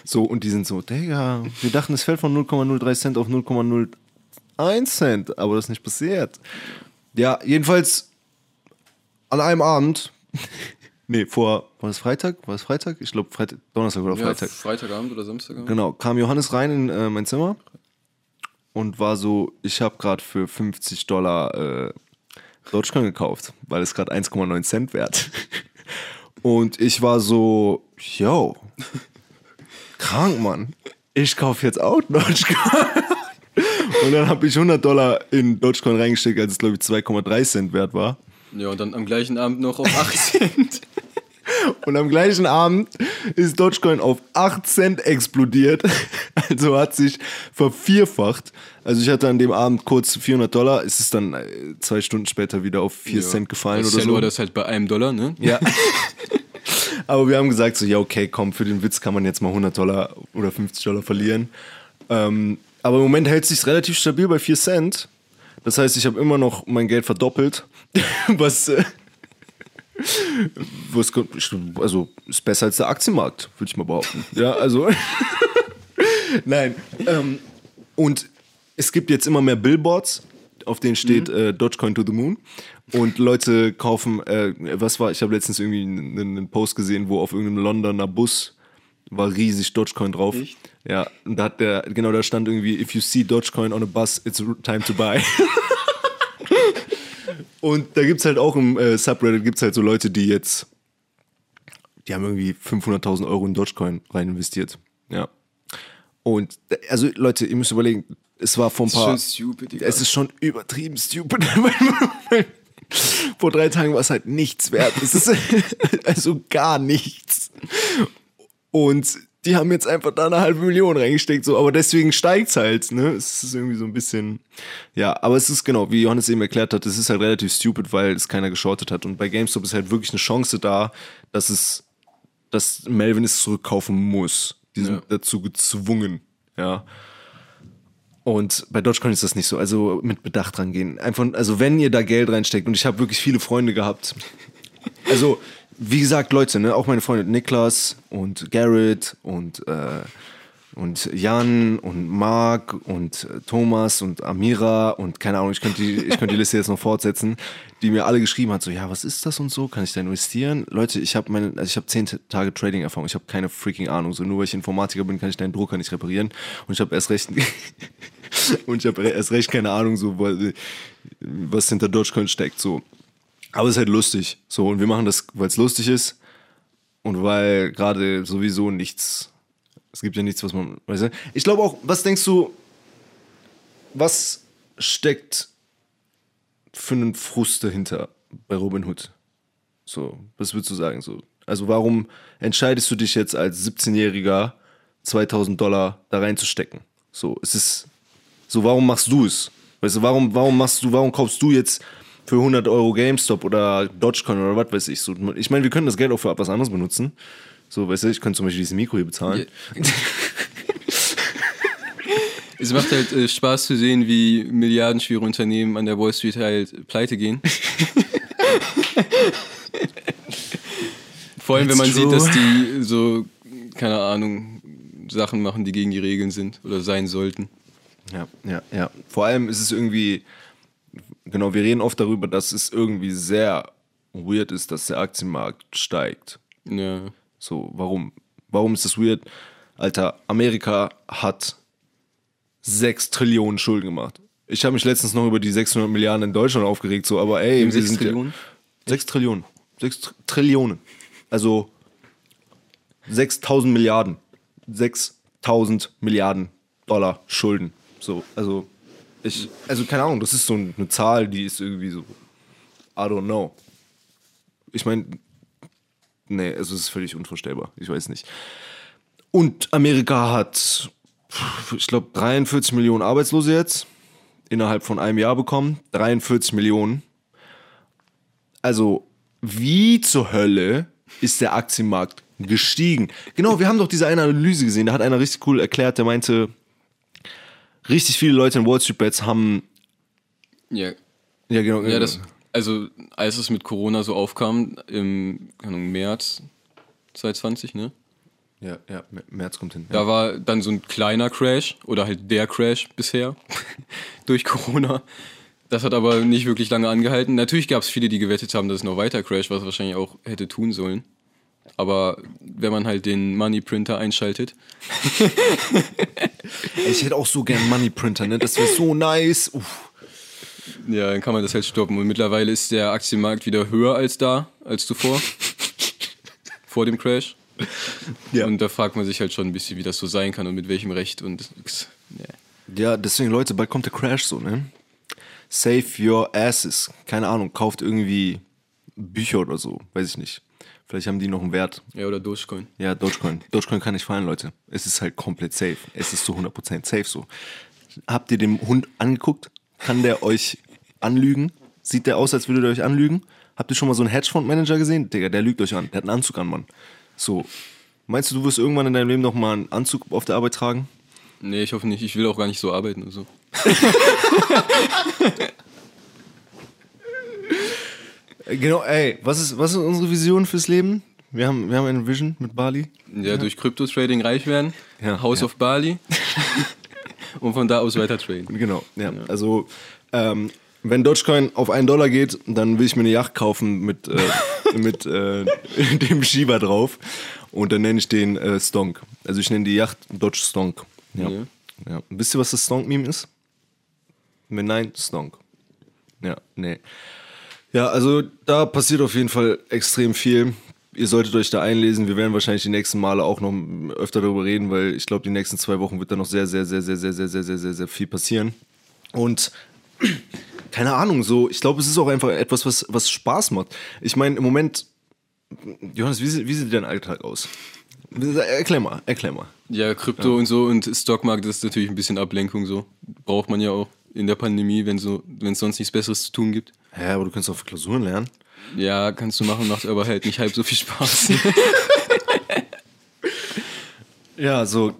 So, und die sind so, Digga, wir dachten, es fällt von 0,03 Cent auf 0,01 Cent, aber das ist nicht passiert. Ja, jedenfalls an einem Abend Nee, vor, war das Freitag? War das Freitag? Ich glaube Freitag, Donnerstag oder Freitag. Ja,
Freitagabend oder Samstagabend.
Genau, kam Johannes rein in äh, mein Zimmer und war so, ich habe gerade für 50 Dollar äh, Dogecoin gekauft, weil es gerade 1,9 Cent wert. Und ich war so, yo, krank, Mann. Ich kaufe jetzt auch Dogecoin. Und dann habe ich 100 Dollar in Dogecoin reingesteckt, als es glaube ich 2,3 Cent wert war.
Ja, und dann am gleichen Abend noch auf 8 Cent.
Und am gleichen Abend ist Dogecoin auf 8 Cent explodiert. Also hat sich vervierfacht. Also ich hatte an dem Abend kurz 400 Dollar. Es ist dann äh, zwei Stunden später wieder auf 4 ja. Cent gefallen
das
oder so.
War das halt bei einem Dollar, ne?
Ja. Aber wir haben gesagt so, ja okay, komm, für den Witz kann man jetzt mal 100 Dollar oder 50 Dollar verlieren. Ähm, aber im Moment hält es sich relativ stabil bei 4 Cent. Das heißt, ich habe immer noch mein Geld verdoppelt. Was... Äh, was, also ist besser als der Aktienmarkt, würde ich mal behaupten. Ja, also. Nein. Ähm, und es gibt jetzt immer mehr Billboards, auf denen steht mhm. äh, Dogecoin to the Moon. Und Leute kaufen, äh, was war, ich habe letztens irgendwie einen, einen, Post gesehen, wo auf irgendeinem Londoner Bus war riesig Dogecoin drauf. Echt? Ja, und da hat der, genau da stand irgendwie, if you see Dogecoin on a bus, it's time to buy. Und da gibt es halt auch im äh, Subreddit gibt's halt so Leute, die jetzt, die haben irgendwie 500.000 Euro in Dogecoin rein investiert. Ja. Und also Leute, ihr müsst überlegen, es war vor ein paar.
Ist schon stupid.
Es ist schon übertrieben stupid. vor drei Tagen war es halt nichts wert. Es ist also gar nichts. Und die haben jetzt einfach da eine halbe Million reingesteckt, so, aber deswegen steigt's halt, ne? Es ist irgendwie so ein bisschen, ja, aber es ist genau, wie Johannes eben erklärt hat, es ist halt relativ stupid, weil es keiner geschortet hat und bei GameStop ist halt wirklich eine Chance da, dass es, dass Melvin es zurückkaufen muss. Die sind
Ja.
dazu gezwungen, ja. Und bei Dogecoin ist das nicht so. Also mit Bedacht rangehen. Einfach, also wenn ihr da Geld reinsteckt, und ich habe wirklich viele Freunde gehabt. Also, wie gesagt, Leute, ne, auch meine Freunde Niklas und Garrett und, äh, und Jan und Marc und äh, Thomas und Amira und keine Ahnung, ich könnte die, ich könnte die Liste jetzt noch fortsetzen, die mir alle geschrieben hat, so, ja, was ist das und so, kann ich da investieren? Leute, ich habe meine, also ich habe zehn Tage Trading-Erfahrung, ich habe keine freaking Ahnung, so nur weil ich Informatiker bin, kann ich deinen Drucker nicht reparieren und ich habe erst recht, und ich habe erst recht keine Ahnung, so, was hinter Dogecoin steckt, so. Aber es ist halt lustig. So, und wir machen das, weil es lustig ist und weil gerade sowieso nichts. Es gibt ja nichts, was man. Weißt du? Ich glaube auch, was denkst du, was steckt für einen Frust dahinter bei Robin Hood? So, was würdest du sagen? So, also, warum entscheidest du dich jetzt als 17-Jähriger 2000 Dollar da reinzustecken? So, es ist. So, warum machst du es? Weißt du, warum, warum machst du, warum kaufst du jetzt für 100 Euro GameStop oder Dogecoin oder was weiß ich so? Ich meine, wir können das Geld auch für was anderes benutzen. So, weißt du, ich könnte zum Beispiel dieses Mikro hier bezahlen.
Es macht halt äh, Spaß zu sehen, wie milliardenschwere Unternehmen an der Wall Street halt pleite gehen. Vor allem, wenn man sieht, dass die so, keine Ahnung, Sachen machen, die gegen die Regeln sind oder sein sollten.
Ja, ja, ja. Vor allem ist es irgendwie, genau, wir reden oft darüber, dass es irgendwie sehr weird ist, dass der Aktienmarkt steigt.
Ja.
So, warum? Warum ist das weird? Alter, Amerika hat 6 Trillionen Schulden gemacht. Ich habe mich letztens noch über die 600 Milliarden in Deutschland aufgeregt, so, aber ey, wir
6
sind
Trillionen?
Ja, 6 Trillionen. 6 Tr Trillionen. Also 6000 Milliarden. 6000 Milliarden Dollar Schulden. So, also ich, also keine Ahnung, das ist so eine Zahl, die ist irgendwie so, I don't know. Ich meine, nee, also es ist völlig unvorstellbar. Ich weiß nicht. Und Amerika hat, ich glaube, 43 Millionen Arbeitslose jetzt innerhalb von einem Jahr bekommen. 43 Millionen. Also, wie zur Hölle ist der Aktienmarkt gestiegen? Genau, wir haben doch diese eine Analyse gesehen. Da hat einer richtig cool erklärt, der meinte, richtig viele Leute in Wall Street Bets haben.
Ja,
Ja, genau.
ja das, also als es mit Corona so aufkam, im Ahnung, März 2020, ne?
Ja, ja, März kommt hin. Ja.
Da war dann so ein kleiner Crash oder halt der Crash bisher durch Corona. Das hat aber nicht wirklich lange angehalten. Natürlich gab es viele, die gewettet haben, dass es noch weiter crasht, was wahrscheinlich auch hätte tun sollen. Aber wenn man halt den Money Printer einschaltet,
Ich hätte auch so gern Money Printer, ne? Das wäre so nice. Uff.
ja, dann kann man das halt stoppen. Und mittlerweile ist der Aktienmarkt wieder höher als da, als zuvor. vor dem Crash.
Ja.
Und da fragt man sich halt schon ein bisschen, wie das so sein kann und mit welchem Recht. Und ja.
Ja, deswegen, Leute, bald kommt der Crash so, ne? Save your asses. Keine Ahnung, kauft irgendwie Bücher oder so. Weiß ich nicht. Vielleicht haben die noch einen Wert.
ja, oder Dogecoin.
Ja, Dogecoin. Dogecoin kann nicht fallen, Leute. Es ist halt komplett safe. Es ist zu 100% safe so. Habt ihr den Hund angeguckt? Kann der euch anlügen? Sieht der aus, als würde der euch anlügen? Habt ihr schon mal so einen Hedgefondsmanager gesehen? Digga, der lügt euch an. Der hat einen Anzug an, Mann. So. Meinst du, du wirst irgendwann in deinem Leben noch mal einen Anzug auf der Arbeit tragen?
Nee, ich hoffe nicht. Ich will auch gar nicht so arbeiten und so.
Genau, ey, was ist, was ist unsere Vision fürs Leben? Wir haben, wir haben eine Vision mit Bali.
Ja, durch Krypto-Trading reich werden.
Ja,
House
ja.
of Bali. und von da aus weiter traden.
Genau, ja. Also, ähm, wenn Dogecoin auf einen Dollar geht, dann will ich mir eine Yacht kaufen mit, äh, mit äh, dem Shiba drauf. Und dann nenne ich den äh, Stonk. Also ich nenne die Yacht Dodge Stonk. Ja.
Ja.
ja. Wisst ihr, was das Stonk-Meme ist? Wenn nein, Stonk. Ja, nee. Ja, also da passiert auf jeden Fall extrem viel. Ihr solltet euch da einlesen. Wir werden wahrscheinlich die nächsten Male auch noch öfter darüber reden, weil ich glaube, die nächsten zwei Wochen wird da noch sehr, sehr, sehr, sehr, sehr, sehr, sehr, sehr, sehr, sehr viel passieren. Und keine Ahnung, so, ich glaube, es ist auch einfach etwas, was, was Spaß macht. Ich meine, im Moment, Johannes, wie sieht, wie sieht dein Alltag aus? Erklär mal, erklär mal.
Ja, Krypto und so und Stockmarkt ist natürlich ein bisschen Ablenkung so. Braucht man ja auch in der Pandemie, wenn so, wenn es sonst nichts Besseres zu tun gibt.
Ja, aber du kannst auch für Klausuren lernen.
Ja, kannst du machen, macht aber halt nicht halb so viel Spaß.
Ja, so,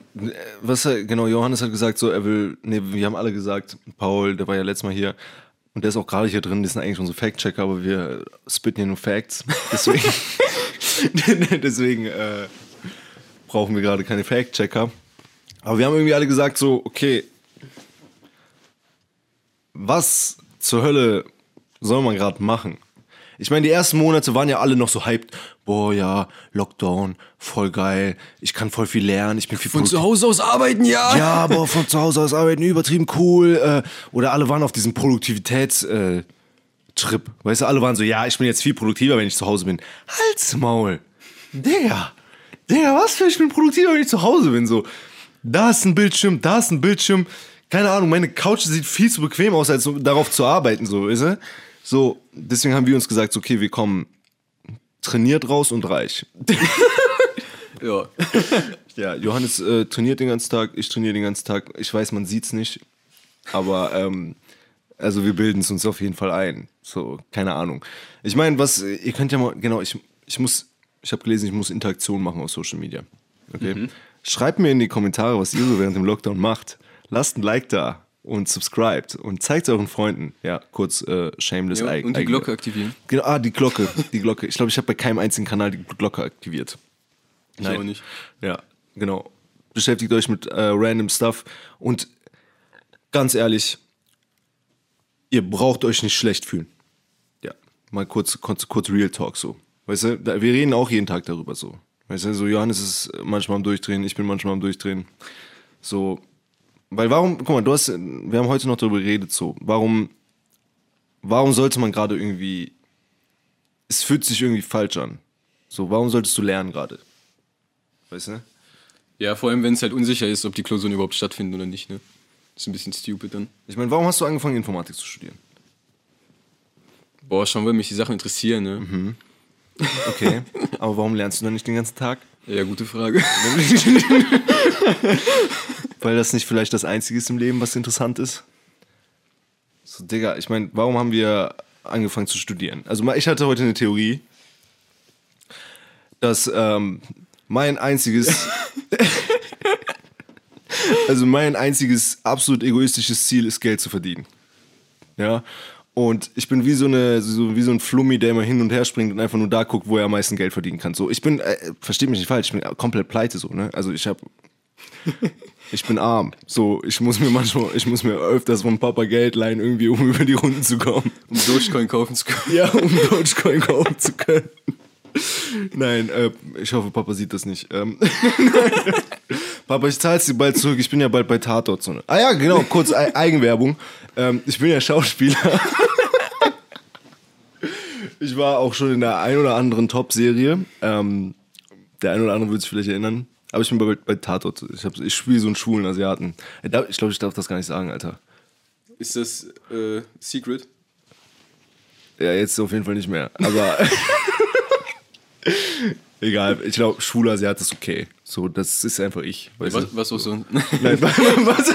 was er, genau, Johannes hat gesagt, so, er will, nee, wir haben alle gesagt, Paul, der war ja letztes Mal hier, und der ist auch gerade hier drin, die sind eigentlich unsere Fact-Checker, aber wir spitten hier nur Facts. Deswegen, deswegen äh, brauchen wir gerade keine Fact-Checker. Aber wir haben irgendwie alle gesagt, so, okay, was zur Hölle soll man gerade machen? Ich meine, die ersten Monate waren ja alle noch so hyped. Boah, ja, Lockdown, voll geil. Ich kann voll viel lernen. Ich bin viel
Von zu Hause aus arbeiten, ja.
Ja, boah, von zu Hause aus arbeiten, übertrieben cool. Äh, oder alle waren auf diesem Produktivitätstrip. weißt du, alle waren so, ja, ich bin jetzt viel produktiver, wenn ich zu Hause bin. Halt's Maul. Digga. Digga, was für ich bin produktiver, wenn ich zu Hause bin. So, da ist ein Bildschirm, da ist ein Bildschirm. Keine Ahnung, meine Couch sieht viel zu bequem aus, als darauf zu arbeiten, so, weißt du? So, deswegen haben wir uns gesagt, okay, wir kommen trainiert raus und reich.
ja.
Ja, Johannes äh, trainiert den ganzen Tag, ich trainiere den ganzen Tag. Ich weiß, man sieht's nicht, aber ähm, also wir bilden es uns auf jeden Fall ein. So, keine Ahnung. Ich meine, was, ihr könnt ja mal, genau, ich, ich muss, ich habe gelesen, ich muss Interaktion machen auf Social Media. Okay? Mhm. Schreibt mir in die Kommentare, was ihr so während dem Lockdown macht. Lasst ein Like da und subscribt und zeigt es euren Freunden. Ja, kurz äh, shameless.
Ja, und die Glocke aktivieren.
Genau, ah, die Glocke, die Glocke. Ich glaube, ich habe bei keinem einzigen Kanal die Glocke aktiviert.
Ich Nein. auch nicht.
Ja, genau. Beschäftigt euch mit äh, random Stuff und ganz ehrlich, ihr braucht euch nicht schlecht fühlen. Ja, mal kurz, kurz, kurz Real Talk so. Weißt du, da, wir reden auch jeden Tag darüber so. Weißt du, so Johannes ist manchmal am Durchdrehen, ich bin manchmal am Durchdrehen. So, weil warum, guck mal, du hast, wir haben heute noch darüber geredet, so, warum, warum sollte man gerade irgendwie, es fühlt sich irgendwie falsch an. So, warum solltest du lernen gerade? Weißt du?
Ja, vor allem, wenn es halt unsicher ist, ob die Klausuren überhaupt stattfinden oder nicht, ne? Ist ein bisschen stupid dann.
Ich meine, warum hast du angefangen, Informatik zu studieren?
Boah, schon, weil mich die Sachen interessieren, ne? Mhm.
Okay, aber warum lernst du dann nicht den ganzen Tag?
Ja, gute Frage.
Weil das nicht vielleicht das Einzige ist im Leben, was interessant ist. So, Digga, ich meine, warum haben wir angefangen zu studieren? Also, ich hatte heute eine Theorie, dass ähm, mein einziges. also, mein einziges absolut egoistisches Ziel ist, Geld zu verdienen. Ja. Und ich bin wie so, eine, so, wie so ein Flummi, der immer hin und her springt und einfach nur da guckt, wo er am meisten Geld verdienen kann. So, ich bin, äh, versteht mich nicht falsch, ich bin komplett pleite so, ne? Also ich habe ich bin arm. So, ich muss mir manchmal, ich muss mir öfters von Papa Geld leihen, irgendwie, um über die Runden zu kommen.
Um Dogecoin kaufen zu können.
Ja, um Dogecoin kaufen zu können. Nein, äh, ich hoffe, Papa sieht das nicht. Ähm, Papa, ich zahl's dir bald zurück. Ich bin ja bald bei Tatort. So. Ah ja, genau, kurz e Eigenwerbung. Ähm, ich bin ja Schauspieler. ich war auch schon in der ein oder anderen Top-Serie. Ähm, der ein oder andere wird sich vielleicht erinnern. Aber ich bin bei, bei Tatort. Ich, ich spiele so einen schwulen Asiaten. Ich glaube, ich darf das gar nicht sagen, Alter.
Ist das äh, Secret?
Ja, jetzt auf jeden Fall nicht mehr. Aber egal. Ich glaube, schwuler Asiat ist okay. So, das ist einfach ich.
Was, du? was auch so? Nein, was?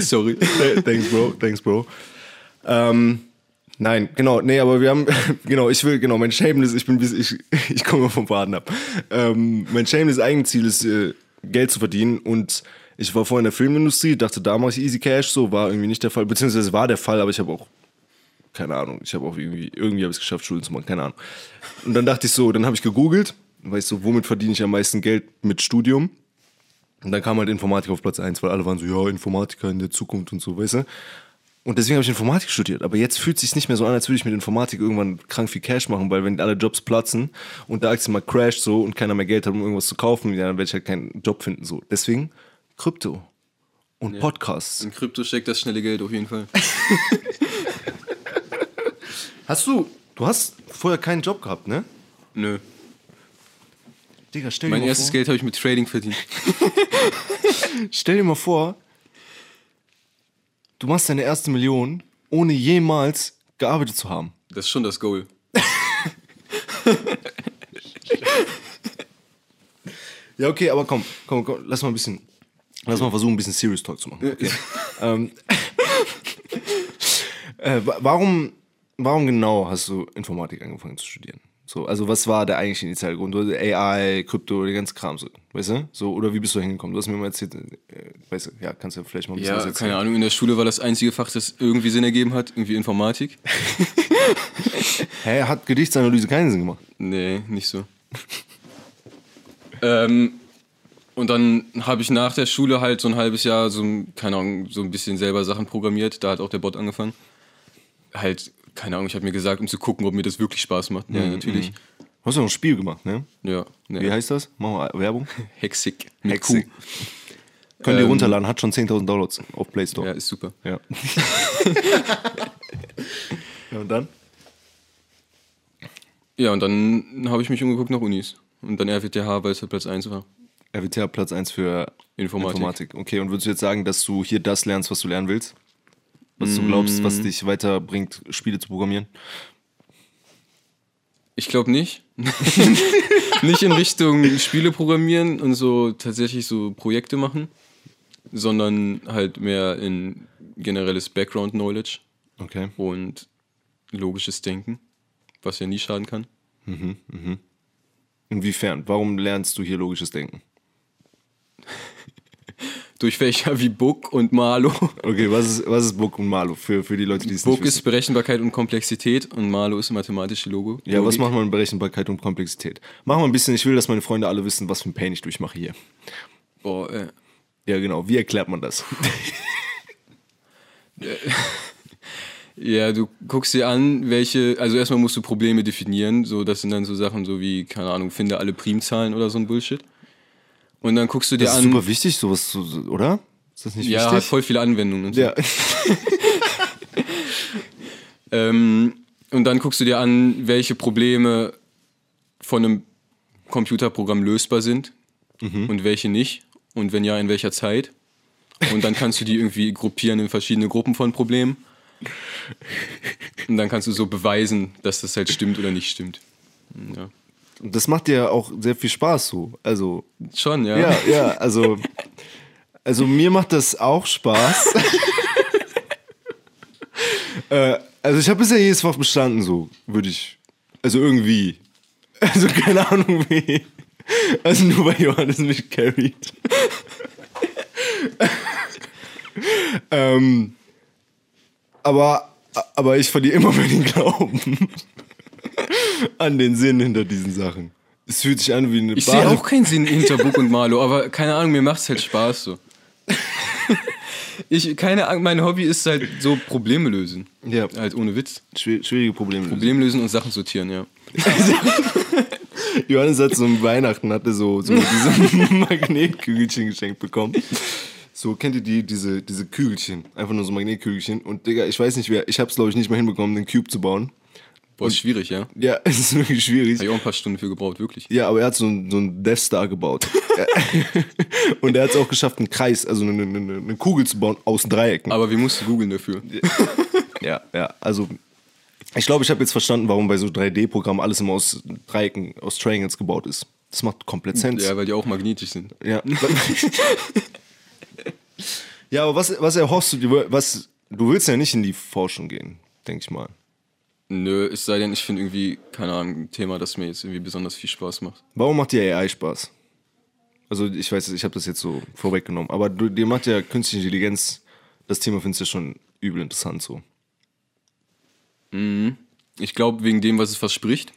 sorry. Thanks, Bro. Thanks, Bro. Ähm, Nein, genau, nee, aber wir haben, genau, ich will, genau, mein Shameless, ich bin, ich, ich komme vom Baden ab. Ähm, mein Shameless Eigenziel ist, äh, Geld zu verdienen und ich war vorher in der Filmindustrie, dachte, da mache ich Easy Cash, so war irgendwie nicht der Fall, beziehungsweise war der Fall, aber ich habe auch, keine Ahnung, ich habe auch irgendwie, irgendwie habe ich es geschafft, Schulden zu machen, keine Ahnung. Und dann dachte ich so, dann habe ich gegoogelt, weißt du, womit verdiene ich am meisten Geld mit Studium? Und dann kam halt Informatik auf Platz 1, weil alle waren so, ja, Informatiker in der Zukunft und so, weißt du? Und deswegen habe ich Informatik studiert. Aber jetzt fühlt es sich nicht mehr so an, als würde ich mit Informatik irgendwann krank viel Cash machen, weil wenn alle Jobs platzen und der Aktie mal crasht so und keiner mehr Geld hat, um irgendwas zu kaufen, dann werde ich halt keinen Job finden. So. Deswegen Krypto und ja. Podcasts.
In Krypto steckt das schnelle Geld auf jeden Fall.
hast du, du hast vorher keinen Job gehabt, ne?
Nö.
Digga, stell
dir
mein
mal erstes Geld habe ich mit Trading verdient.
stell dir mal vor, du machst deine erste Million, ohne jemals gearbeitet zu haben.
Das ist schon das Goal.
Ja, okay, aber komm, komm, komm, lass mal ein bisschen, lass mal versuchen, ein bisschen Serious Talk zu machen. Okay. ähm, äh, warum, warum genau hast du Informatik angefangen zu studieren? So, also was war der eigentliche initiale Grund? AI, Krypto, der ganze Kram, so, weißt du? So, oder wie bist du hingekommen? Du hast mir mal erzählt, äh, weißt du, ja, kannst du ja vielleicht mal ein bisschen
Ja,
was erzählen.
keine Ahnung, in der Schule war das einzige Fach, das irgendwie Sinn ergeben hat, irgendwie Informatik.
Hä, hat Gedichtsanalyse keinen Sinn gemacht?
Nee, nicht so. ähm, und dann habe ich nach der Schule halt so ein halbes Jahr so, ein- keine Ahnung, so ein bisschen selber Sachen programmiert. Da hat auch der Bot angefangen. Halt, keine Ahnung, ich habe mir gesagt, um zu gucken, ob mir das wirklich Spaß macht. Ja, natürlich.
Du hast ja noch ein Spiel gemacht, ne?
Ja, ne.
Wie heißt das? Machen wir Werbung.
Hexig. Mit
Hexig.
Q.
Könnt ihr
Ähm,
runterladen, hat schon 10.000 Downloads auf Play Store.
Ja, ist super.
Ja. ja, und dann?
Ja, und dann habe ich mich umgeguckt nach Unis. Und dann RWTH, weil es halt Platz 1 war.
RWTH Platz 1 für
Informatik.
Okay, und würdest du jetzt sagen, dass du hier das lernst, was du lernen willst? Was du glaubst, was dich weiterbringt, Spiele zu programmieren?
Ich glaube nicht. nicht in Richtung Spiele programmieren und so tatsächlich so Projekte machen, sondern halt mehr in generelles Background Knowledge
Okay.
und logisches Denken, was ja nie schaden kann.
Inwiefern? Warum lernst du hier logisches Denken?
Durch Fächer wie Book und Malo.
Okay, was ist, was ist Book und Malo für, für die Leute, die es
Book
nicht
ist
wissen?
Berechenbarkeit und Komplexität und Malo ist mathematische Logo.
Ja, was macht man in Berechenbarkeit und Komplexität? Mach mal ein bisschen, ich will, dass meine Freunde alle wissen, was für ein Pain ich durchmache hier.
Boah, äh,
Ja, genau. Wie erklärt man das?
Ja, du guckst dir an, welche, also erstmal musst du Probleme definieren, so das sind dann so Sachen so wie, keine Ahnung, finde alle Primzahlen oder so ein Bullshit. Und dann guckst du dir
Das ist
an,
super wichtig, sowas zu, oder? Ist das nicht
ja, hat
wichtig?
voll viele Anwendungen und so.
Ja.
Ähm, und dann guckst du dir an, welche Probleme von einem Computerprogramm lösbar sind und welche nicht. Und wenn ja, in welcher Zeit. Und dann kannst du die irgendwie gruppieren in verschiedene Gruppen von Problemen. Und dann kannst du so beweisen, dass das halt stimmt oder nicht stimmt. Ja.
Das macht dir auch sehr viel Spaß so. Also,
Schon, ja.
ja, ja, also, also mir macht das auch Spaß. äh, also ich habe bisher jedes Fach bestanden, so würde ich, also irgendwie. Also keine Ahnung wie. Also nur weil Johannes mich carried. ähm, aber, aber ich verliere immer mehr den Glauben an den Sinn hinter diesen Sachen. Es fühlt sich an wie eine
Ich sehe auch keinen Sinn hinter Book und Malo, aber keine Ahnung, mir macht es halt Spaß so. Ich, keine Ahnung, mein Hobby ist halt so Probleme lösen.
Ja.
Halt ohne Witz.
Schwier- schwierige Probleme.
Probleme lösen und Sachen sortieren, ja.
Johannes hat so um Weihnachten hatte so, so diese Magnetkügelchen geschenkt bekommen. So, kennt ihr die, diese, diese Kügelchen? Einfach nur so Magnetkügelchen. Und Digga, ich weiß nicht wer, ich hab's glaube ich nicht mal hinbekommen, den Cube zu bauen.
Boah, ist schwierig, ja.
Ja, es ist wirklich schwierig.
Habe ich auch ein paar Stunden für gebraucht, wirklich.
Ja, aber er hat so einen, so einen Death Star gebaut. Und er hat es auch geschafft, einen Kreis, also eine, eine, eine Kugel zu bauen aus Dreiecken.
Aber wir mussten googeln dafür.
Ja, ja, also ich glaube, ich habe jetzt verstanden, warum bei so 3D-Programmen alles immer aus Dreiecken, aus Triangles gebaut ist. Das macht komplett Sinn.
Ja, weil die auch magnetisch sind.
Ja. ja, aber was, was erhoffst du dir? Was, du willst ja nicht in die Forschung gehen, denke ich mal.
Nö, es sei denn, ich finde irgendwie, keine Ahnung, ein Thema, das mir jetzt irgendwie besonders viel Spaß macht.
Warum macht dir AI Spaß? Also ich weiß, ich habe das jetzt so vorweggenommen, aber du, dir macht ja künstliche Intelligenz, das Thema findest du schon übel interessant so.
Ich glaube, wegen dem, was es verspricht,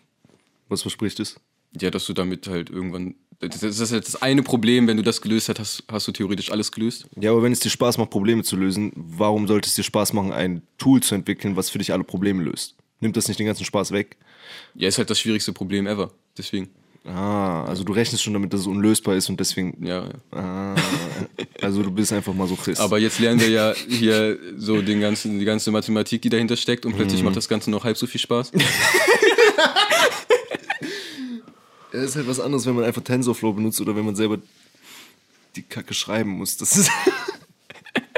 Was verspricht es?
ja, dass du damit halt irgendwann. Das ist halt das eine Problem, wenn du das gelöst hast, hast, hast du theoretisch alles gelöst.
Ja, aber wenn es dir Spaß macht, Probleme zu lösen, warum sollte es dir Spaß machen, ein Tool zu entwickeln, was für dich alle Probleme löst? Nimmt das nicht den ganzen Spaß weg?
Ja, ist halt das schwierigste Problem ever. Deswegen.
Ah, also du rechnest schon damit, dass es unlösbar ist und deswegen.
Ja, ja.
Ah, also du bist einfach mal so Christ.
Aber jetzt lernen wir ja hier so den ganzen, die ganze Mathematik, die dahinter steckt, und plötzlich macht das Ganze noch halb so viel Spaß.
Ja, ist halt was anderes, wenn man einfach TensorFlow benutzt oder wenn man selber die Kacke schreiben muss. Das ist.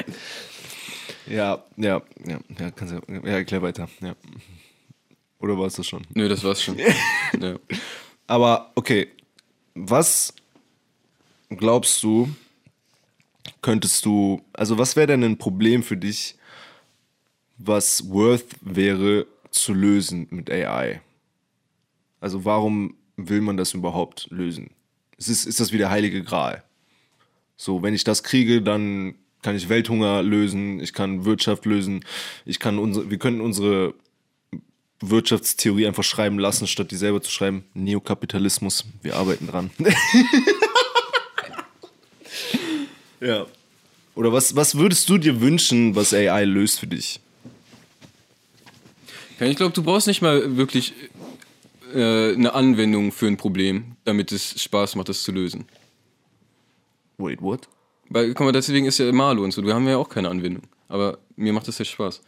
ja, ja, ja, ja, kannst ja, ja, erklär weiter. Ja. Oder war es das schon?
Nö, das war's schon. Ja.
Aber okay, was glaubst du, könntest du, also was wäre denn ein Problem für dich, was worth wäre zu lösen mit AI? Also warum will man das überhaupt lösen? Ist, es, ist das wie der heilige Gral? So, wenn ich das kriege, dann kann ich Welthunger lösen, ich kann Wirtschaft lösen, ich kann unsere, wir können unsere Wirtschaftstheorie einfach schreiben lassen, statt die selber zu schreiben. Neokapitalismus, wir arbeiten dran. ja. Oder was, was würdest du dir wünschen, was AI löst für dich?
ich glaube, du brauchst nicht mal wirklich äh, eine Anwendung für ein Problem, damit es Spaß macht, das zu lösen.
Wait, what?
Weil, guck mal, deswegen ist ja Malu und so. Wir haben ja auch keine Anwendung. Aber mir macht das ja Spaß.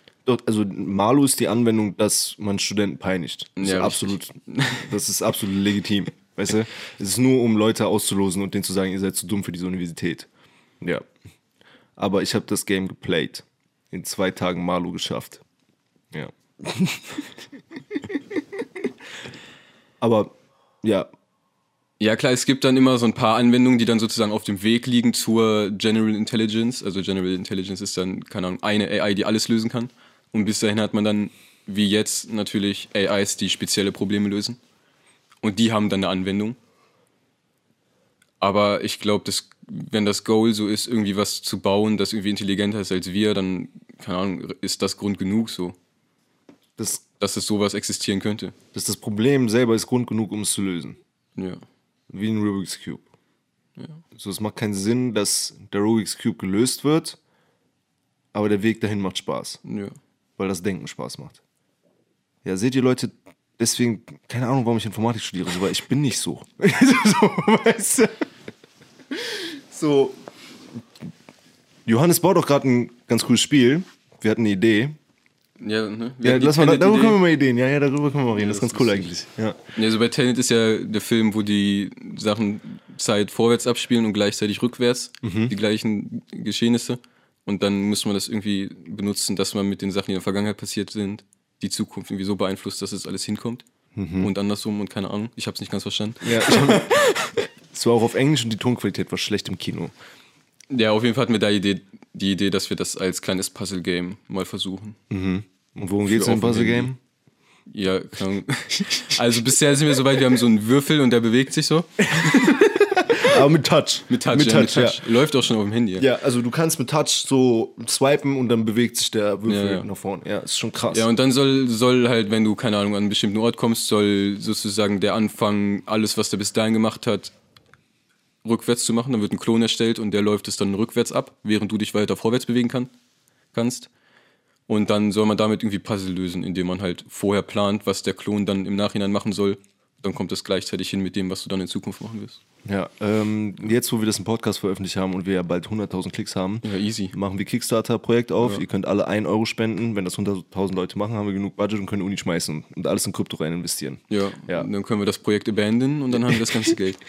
Also Malu ist die Anwendung, dass man Studenten peinigt. Das ja, ist absolut, das ist absolut legitim. Weißt du? Es ist nur, um Leute auszulosen und denen zu sagen, ihr seid zu dumm für diese Universität. Ja. Aber ich habe das Game geplayt. In zwei Tagen Malu geschafft. Ja. Aber ja.
Ja, klar, es gibt dann immer so ein paar Anwendungen, die dann sozusagen auf dem Weg liegen zur General Intelligence. Also General Intelligence ist dann, keine Ahnung, eine AI, die alles lösen kann. Und bis dahin hat man dann, wie jetzt, natürlich AIs, die spezielle Probleme lösen. Und die haben dann eine Anwendung. Aber ich glaube, wenn das Goal so ist, irgendwie was zu bauen, das irgendwie intelligenter ist als wir, dann, keine Ahnung, ist das Grund genug so. Das, dass es sowas existieren könnte.
Dass das Problem selber ist Grund genug, um es zu lösen.
Ja.
Wie ein Rubik's Cube. Ja. So, es macht keinen Sinn, dass der Rubik's Cube gelöst wird, aber der Weg dahin macht Spaß.
Ja
weil das Denken Spaß macht. Ja, seht ihr Leute, deswegen, keine Ahnung, warum ich Informatik studiere, so, weil ich bin nicht so. so, weißt du? So. Johannes baut doch gerade ein ganz cooles Spiel. Wir hatten eine Idee.
Ja, ne?
ja lass mal, darüber können wir mal Ideen. Ja, ja, darüber können wir mal reden. Ja, das, das, ist ganz cool eigentlich. Ja.
ja, so bei Tenet ist ja der Film, wo die Sachen Zeit vorwärts abspielen und gleichzeitig rückwärts. Mhm. Die gleichen Geschehnisse. Und dann muss man das irgendwie benutzen, dass man mit den Sachen, die in der Vergangenheit passiert sind, die Zukunft irgendwie so beeinflusst, dass es alles hinkommt. Mhm. Und andersrum und keine Ahnung. Ich habe es nicht ganz verstanden.
Ja, es war auch auf Englisch und die Tonqualität war schlecht im Kino.
Ja, auf jeden Fall hatten wir da Idee, die Idee, dass wir das als kleines Puzzle-Game mal versuchen.
Mhm. Und worum geht es im Puzzle-Game?
Ja, also bisher sind wir so weit, wir haben so einen Würfel und der bewegt sich so.
Aber mit Touch.
Mit Touch, mit ja, Touch, mit Touch. Ja. Läuft auch schon auf dem Handy.
Ja, also du kannst mit Touch so swipen und dann bewegt sich der Würfel ja, nach vorne. Ja, ist schon krass.
Ja, und dann soll, soll halt, wenn du, keine Ahnung, an einen bestimmten Ort kommst, soll sozusagen der Anfang, alles, was der bis dahin gemacht hat, rückwärts zu machen. Dann wird ein Klon erstellt und der läuft es dann rückwärts ab, während du dich weiter vorwärts bewegen kann, kannst. Und dann soll man damit irgendwie Puzzle lösen, indem man halt vorher plant, was der Klon dann im Nachhinein machen soll. Dann kommt das gleichzeitig hin mit dem, was du dann in Zukunft machen wirst.
Ja, ähm, jetzt, wo wir das im Podcast veröffentlicht haben und wir ja bald 100.000 Klicks haben,
ja, easy.
machen wir Kickstarter-Projekt auf. Ja. Ihr könnt alle 1 Euro spenden. Wenn das 100.000 Leute machen, haben wir genug Budget und können Uni schmeißen und alles in Krypto rein investieren.
Ja, ja. dann können wir das Projekt abandonen und dann haben wir das ganze Geld.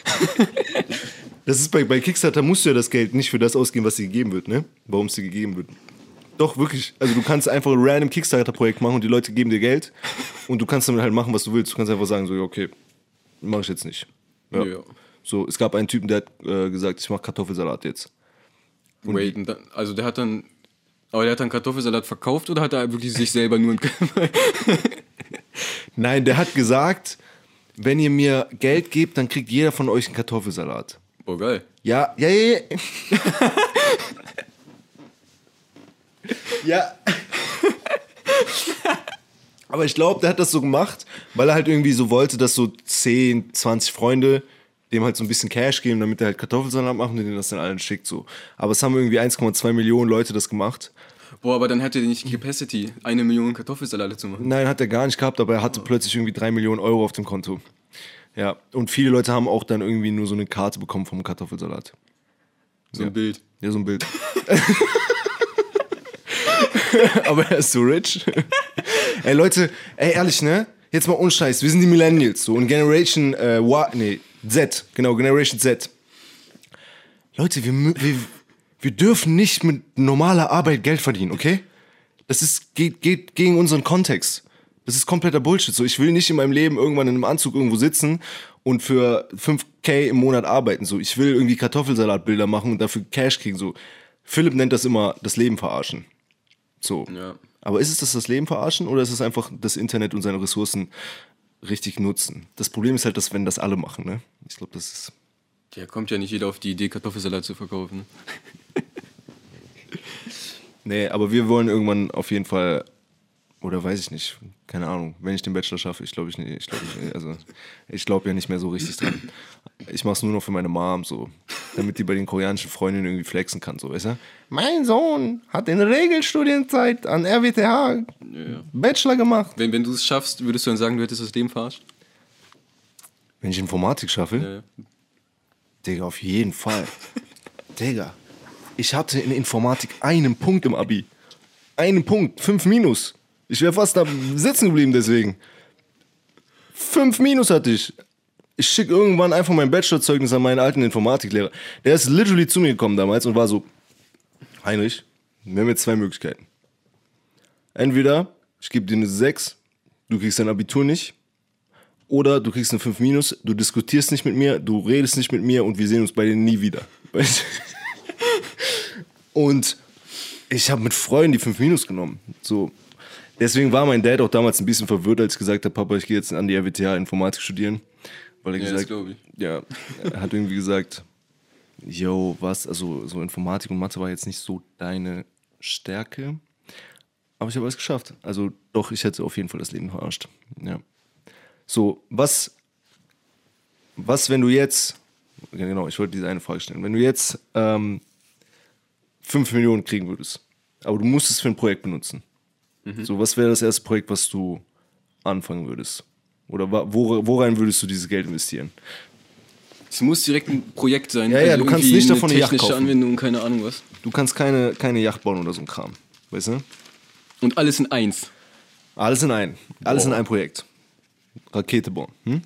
Das ist bei, bei Kickstarter musst du ja das Geld nicht für das ausgeben, was dir gegeben wird, ne? Warum es dir gegeben wird. Doch, wirklich. Also du kannst einfach ein random Kickstarter-Projekt machen und die Leute geben dir Geld und du kannst damit halt machen, was du willst. Du kannst einfach sagen, so, okay, mach ich jetzt nicht. Ja. ja. So, es gab einen Typen, der hat äh, gesagt, ich mache Kartoffelsalat jetzt.
Und Wait, dann, also der hat dann, aber der hat dann Kartoffelsalat verkauft oder hat er wirklich sich selber nur
Nein, der hat gesagt, wenn ihr mir Geld gebt, dann kriegt jeder von euch einen Kartoffelsalat.
Oh geil.
Ja, ja, ja. ja. Aber ich glaube, der hat das so gemacht, weil er halt irgendwie so wollte, dass so 10, 20 Freunde dem halt so ein bisschen Cash geben, damit er halt Kartoffelsalat macht und denen das dann allen schickt so. Aber es haben irgendwie 1,2 Millionen Leute das gemacht.
Boah, aber dann hätte er nicht die Capacity, eine Million Kartoffelsalate zu machen.
Nein, hat er gar nicht gehabt, aber er hatte oh. plötzlich irgendwie 3 Millionen Euro auf dem Konto. Ja, und viele Leute haben auch dann irgendwie nur so eine Karte bekommen vom Kartoffelsalat.
So ein ja. Bild.
Ja, so ein Bild. aber er ist so rich. ey, Leute, ey, ehrlich, ne? Jetzt mal unscheiß, wir sind die Millennials so und Generation äh, Y, nee, Z, genau, Generation Z. Leute, wir, wir, wir dürfen nicht mit normaler Arbeit Geld verdienen, okay? Das ist, geht, geht gegen unseren Kontext. Das ist kompletter Bullshit. So, ich will nicht in meinem Leben irgendwann in einem Anzug irgendwo sitzen und für 5k im Monat arbeiten. So, ich will irgendwie Kartoffelsalatbilder machen und dafür Cash kriegen. So, Philipp nennt das immer das Leben verarschen. So.
Ja.
Aber ist es das das Leben verarschen oder ist es einfach das Internet und seine Ressourcen richtig nutzen? Das Problem ist halt, dass wenn das alle machen, ne? Ich glaube, das ist.
Ja, kommt ja nicht jeder auf die Idee, Kartoffelsalat zu verkaufen. Ne?
Nee, aber wir wollen irgendwann auf jeden Fall, oder weiß ich nicht, keine Ahnung, wenn ich den Bachelor schaffe, ich glaube ich nicht, ich glaube also ich glaube ja nicht mehr so richtig dran. Ich mache es nur noch für meine Mom, so, damit die bei den koreanischen Freundinnen irgendwie flexen kann, so, weißt du? Mein Sohn hat in Regelstudienzeit an RWTH
Ja.
Bachelor gemacht.
Wenn, wenn du es schaffst, würdest du dann sagen, du hättest das Leben verarscht?
Wenn ich Informatik schaffe,
Ja, ja.
Digga, auf jeden Fall. Digga, ich hatte in Informatik einen Punkt im Abi. Einen Punkt, fünf Minus. Ich wäre fast da sitzen geblieben deswegen. Fünf Minus hatte ich. Ich schicke irgendwann einfach mein Bachelorzeugnis an meinen alten Informatiklehrer. Der ist literally zu mir gekommen damals und war so, Heinrich, wir haben jetzt zwei Möglichkeiten. Entweder ich gebe dir eine 6, du kriegst dein Abitur nicht, oder du kriegst eine 5 minus, du diskutierst nicht mit mir, du redest nicht mit mir und wir sehen uns bei dir nie wieder. Und ich habe mit Freunden die 5 minus genommen. So. Deswegen war mein Dad auch damals ein bisschen verwirrt, als ich gesagt habe, Papa, ich gehe jetzt an die RWTH Informatik studieren. Weil er
Ja, das
gesagt
glaub ich.
ja, er hat irgendwie gesagt, yo, was, also so Informatik und Mathe war jetzt nicht so deine Stärke. Aber ich habe alles geschafft. Also doch, ich hätte auf jeden Fall das Leben verarscht. Ja. So, was, was, wenn du jetzt, genau, ich wollte diese eine Frage stellen, wenn du jetzt ähm, 5 Millionen kriegen würdest, aber du musst es für ein Projekt benutzen. So, was wäre das erste Projekt, was du anfangen würdest? Oder wora- worein würdest du dieses Geld investieren?
Es muss direkt ein Projekt sein. also
Ja, ja, du kannst nicht davon eine Yacht
technische
kaufen.
Anwendung, keine Ahnung was.
Du kannst keine, keine Yacht bauen oder so ein Kram. Weißt du?
Und alles in eins.
Alles in ein. Alles in
Boah.
ein Projekt. Rakete bauen. Hm?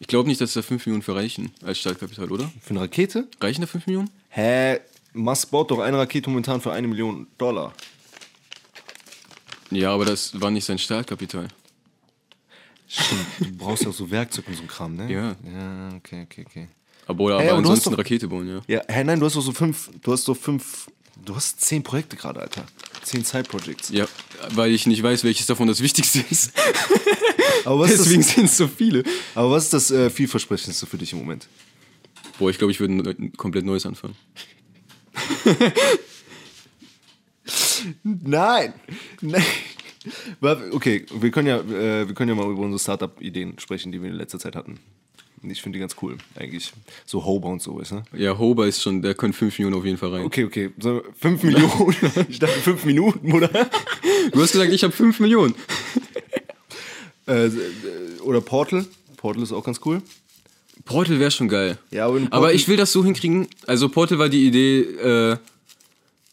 Ich glaube nicht, dass da 5 Millionen für reichen als Startkapital, oder?
Für eine Rakete?
Reichen da 5 Millionen?
Hä? Musk baut doch eine Rakete momentan für eine Million Dollar.
Ja, aber das war nicht sein Startkapital.
Stimmt. Du brauchst ja auch so Werkzeug und so ein Kram, ne?
Ja.
Ja, okay, okay, okay.
Aber, aber
Ey, aber
ansonsten
doch-
Rakete bauen, ja.
Ja, hä, nein, du hast doch so fünf, du hast doch fünf, du hast zehn Projekte gerade, Alter. Zehn Side-Projects.
Ja, weil ich nicht weiß, welches davon das Wichtigste ist.
Aber was
Deswegen sind es so viele.
aber was ist das äh, vielversprechendste für dich im Moment?
Boah, ich glaube, ich würde ein komplett neues anfangen.
Nein! Nein! Okay, wir können ja, äh, wir können ja mal über unsere Startup-Ideen sprechen, die wir in letzter Zeit hatten. Ich finde die ganz cool, eigentlich. So Hober und so, weißt du?
Ja, Hober ist schon, der können 5 Millionen auf jeden Fall rein.
Okay, okay. So, fünf Millionen. ich dachte fünf Minuten, oder?
Du hast gesagt, ich habe 5 Millionen.
äh, oder Portal. Portal ist auch ganz cool.
Portal wäre schon geil.
Ja, aber,
Aber ich will das so hinkriegen. Also Portal war die Idee, äh,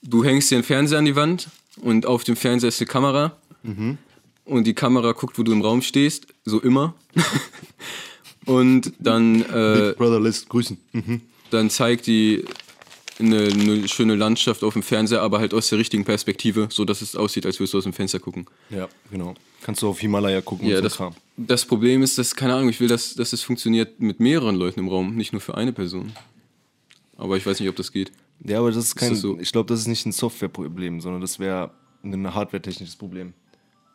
du hängst dir einen Fernseher an die Wand und auf dem Fernseher ist eine Kamera.
Mhm.
Und die Kamera guckt, wo du im Raum stehst, so immer. und dann, äh,
Big Brother lässt grüßen. Mhm.
dann zeigt die eine, eine schöne Landschaft auf dem Fernseher, aber halt aus der richtigen Perspektive, so dass es aussieht, als würdest du aus dem Fenster gucken.
Ja, genau. Kannst du auf Himalaya gucken
Ja,
und so
das,
Kram.
das Problem ist, dass, keine Ahnung, ich will, dass, dass es funktioniert mit mehreren Leuten im Raum, nicht nur für eine Person. Aber ich weiß nicht, ob das geht.
Ja, aber das ist kein.
das so?
Ich glaube, das ist nicht ein Softwareproblem, sondern das wäre ein hardware-technisches Problem.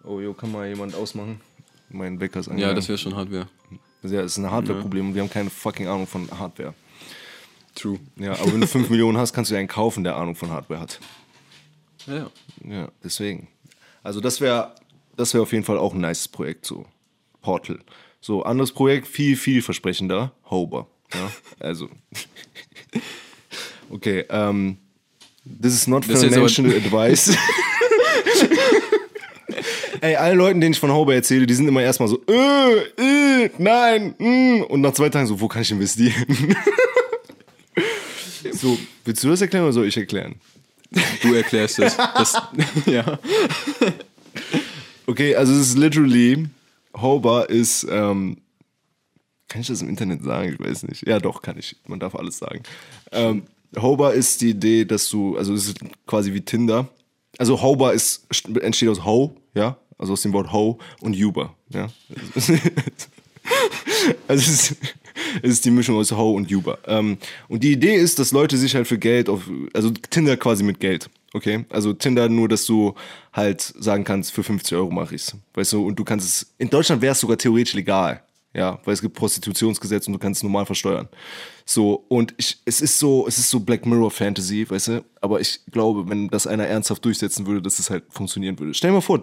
Oh, jo, kann mal jemand ausmachen? Mein Wecker ist
Ja,
angegangen.
das wäre schon Hardware.
Ja, es ist ein Hardware-Problem und wir haben keine fucking Ahnung von Hardware.
True.
Ja, aber wenn du 5 Millionen hast, kannst du ja einen kaufen, der Ahnung von Hardware hat.
Ja, ja.
Ja, deswegen. Also das wäre das wär auf jeden Fall auch ein nices Projekt, so. Portal. So, anderes Projekt, viel, viel versprechender. Hober. Ja, also. okay, ähm. This is not
Das
financial advice. Ey, allen Leuten, denen ich von Hober erzähle, die sind immer erstmal so, äh, äh, nein, mm, und nach zwei Tagen so, wo kann ich investieren? so, willst du das erklären oder soll ich erklären?
Du erklärst das. das ja.
Okay, also es ist literally, Hober ist, ähm, kann ich das im Internet sagen? Ich weiß nicht. Ja, doch, kann ich. Man darf alles sagen. Ähm, Hober ist die Idee, dass du, also es ist quasi wie Tinder. Also Hober ist, entsteht aus Ho, ja, also aus dem Wort Ho und Uber, ja. Also es ist, es ist die Mischung aus Ho und Uber. Ähm, und die Idee ist, dass Leute sich halt für Geld auf, also Tinder quasi mit Geld. Okay, also Tinder nur, dass du halt sagen kannst, für 50 Euro mache ich's, weißt du, und du kannst es, in Deutschland wäre es sogar theoretisch legal, ja, weil es gibt Prostitutionsgesetz und du kannst es normal versteuern. So, und ich, es ist so, es ist so Black Mirror Fantasy, weißt du, aber ich glaube, wenn das einer ernsthaft durchsetzen würde, dass es halt funktionieren würde. Stell dir mal vor,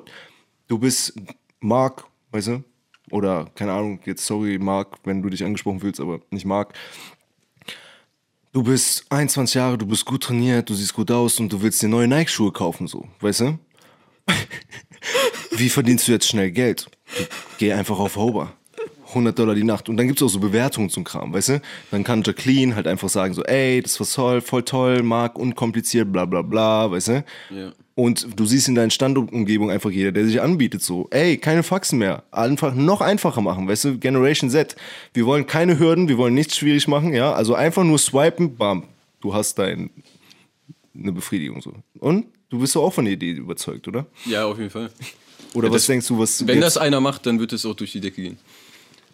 du bist Mark, weißt du, oder keine Ahnung, jetzt sorry Mark, wenn du dich angesprochen fühlst, aber nicht Mark, du bist 21 Jahre, du bist gut trainiert, du siehst gut aus und du willst dir neue Nike-Schuhe kaufen, so, weißt du? Wie verdienst du jetzt schnell Geld? Geh einfach auf Hober. 100 Dollar die Nacht. Und dann gibt es auch so Bewertungen zum Kram, weißt du? Dann kann Jacqueline halt einfach sagen so, ey, das war toll, voll toll, Marc, unkompliziert, bla bla bla, weißt du?
Ja.
Und du siehst in deiner Standumgebung einfach jeder, der sich anbietet, so, ey, keine Faxen mehr. Einfach noch einfacher machen, weißt du? Generation Z. Wir wollen keine Hürden, wir wollen nichts schwierig machen, ja? Also einfach nur swipen, bam, du hast dein, eine Befriedigung, so. Und? Du bist doch auch von der Idee überzeugt, oder?
Ja, auf jeden Fall.
Oder
Ja,
was
das-
denkst du, was
Wenn das einer macht, dann wird es auch durch die Decke gehen.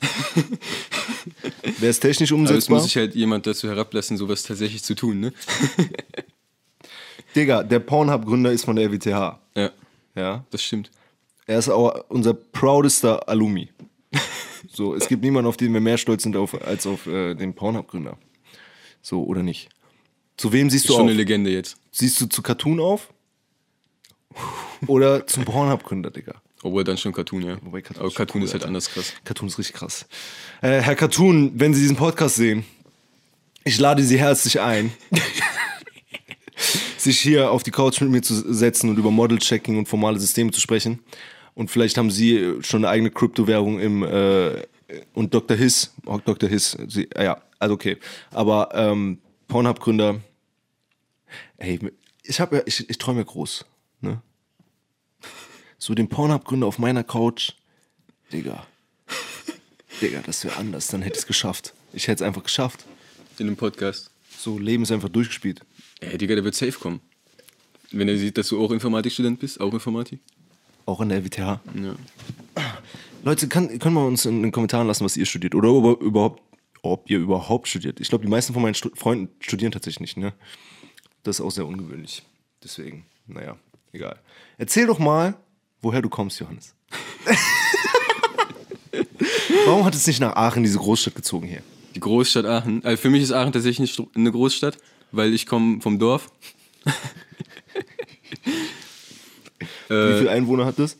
wäre es technisch
Aber jetzt
umsetzbar?
muss sich halt jemand dazu herablassen, sowas tatsächlich zu tun, ne?
Digga, der Pornhub-Gründer ist von der RWTH.
Ja,
Ja.
das stimmt.
Er ist auch unser proudester Alumni. So, es gibt niemanden, auf den wir mehr stolz sind auf, als auf äh, den Pornhub-Gründer. So, oder nicht? Zu wem siehst
Ist
du
schon
auf?
eine Legende jetzt.
Siehst du zu Cartoon auf? Oder zum Pornhub-Gründer, Digga?
Obwohl dann schon Cartoon, ja.
Wobei Cartoon
Aber
ist
Cartoon
cool,
ist halt anders krass.
Cartoon ist richtig krass. Äh, Herr Cartoon, wenn Sie diesen Podcast sehen, ich lade Sie herzlich ein, sich hier auf die Couch mit mir zu setzen und über Model-Checking und formale Systeme zu sprechen. Und vielleicht haben Sie schon eine eigene Kryptowährung im äh, und Dr. Hiss, oh, Dr. Hiss, Sie, ah ja, also okay. Aber ähm, Pornhub-Gründer, ey, ich habe ja, ich, ich träume groß? So den Pornhub-Gründer auf meiner Couch, Digga. Digga, das wäre anders, dann hätte ich es geschafft. Ich hätte es einfach geschafft.
In dem Podcast.
So, Leben ist einfach durchgespielt.
Ey, Digga, der wird safe kommen. Wenn er sieht, dass du auch Informatikstudent bist, auch Informatik.
Auch an der RWTH.
Ja.
Leute, kann, können wir uns in den Kommentaren lassen, was ihr studiert? Oder über, überhaupt, ob ihr überhaupt studiert. Ich glaube, die meisten von meinen Stu Freunden studieren tatsächlich nicht, ne? Das ist auch sehr ungewöhnlich. Deswegen, naja, egal. Erzähl doch mal, woher du kommst, Johannes. Warum hat es nicht nach Aachen, diese Großstadt, gezogen hier?
Die Großstadt Aachen. Also für mich ist Aachen tatsächlich nicht eine Großstadt, weil ich komme vom Dorf.
Wie
äh,
viele Einwohner hat das?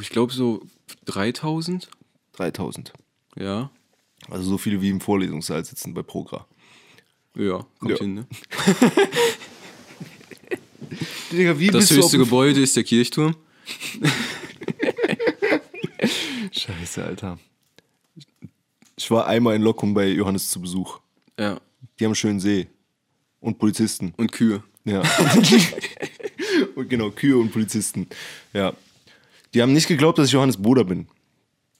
ich glaube so 3000.
3000.
Ja.
Also so viele wie im Vorlesungssaal sitzen bei Progra.
Ja, kommt
Ja.
hin, ne?
Digga, wie
Das höchste Gebäude ist der Kirchturm.
Scheiße, Alter. Ich war einmal in Lockum bei Johannes zu Besuch.
Ja.
Die haben einen schönen See. Und Polizisten.
Und Kühe.
Ja. und genau, Kühe und Polizisten. Ja. Die haben nicht geglaubt, dass ich Johannes Bruder bin.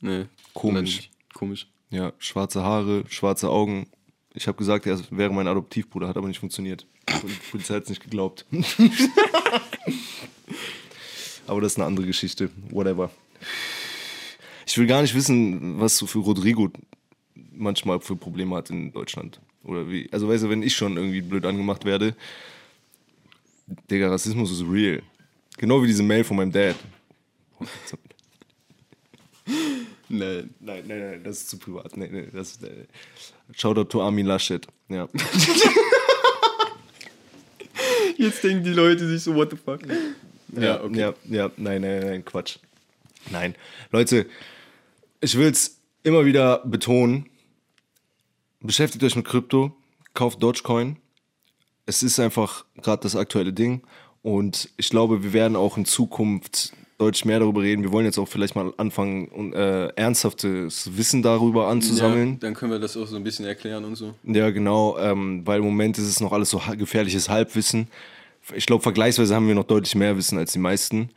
Nee.
Komisch.
Komisch.
Ja, schwarze Haare, schwarze Augen. Ich habe gesagt, er wäre mein Adoptivbruder, hat aber nicht funktioniert. Und die Polizei hat es nicht geglaubt. aber das ist eine andere Geschichte. Whatever. Ich will gar nicht wissen, was so für Rodrigo manchmal für Probleme hat in Deutschland. Oder wie. Also weißt du, wenn ich schon irgendwie blöd angemacht werde, Digga, Rassismus ist real. Genau wie diese Mail von meinem Dad.
Nein.
Nein, nein, nein, das ist zu privat. Nee, nee, das ist, äh, Shoutout to Armin Laschet. Ja.
Jetzt denken die Leute sich so, what the fuck?
Ja, okay. ja, ja, nein, nein, nein, Quatsch. Nein. Leute, ich will es immer wieder betonen. Beschäftigt euch mit Krypto, kauft Dogecoin. Es ist einfach gerade das aktuelle Ding. Und ich glaube, wir werden auch in Zukunft deutlich mehr darüber reden. Wir wollen jetzt auch vielleicht mal anfangen, äh, ernsthaftes Wissen darüber anzusammeln.
Ja, dann können wir das auch so ein bisschen erklären und so.
Ja, genau, ähm, weil im Moment ist es noch alles so gefährliches Halbwissen. Ich glaube, vergleichsweise haben wir noch deutlich mehr Wissen als die meisten.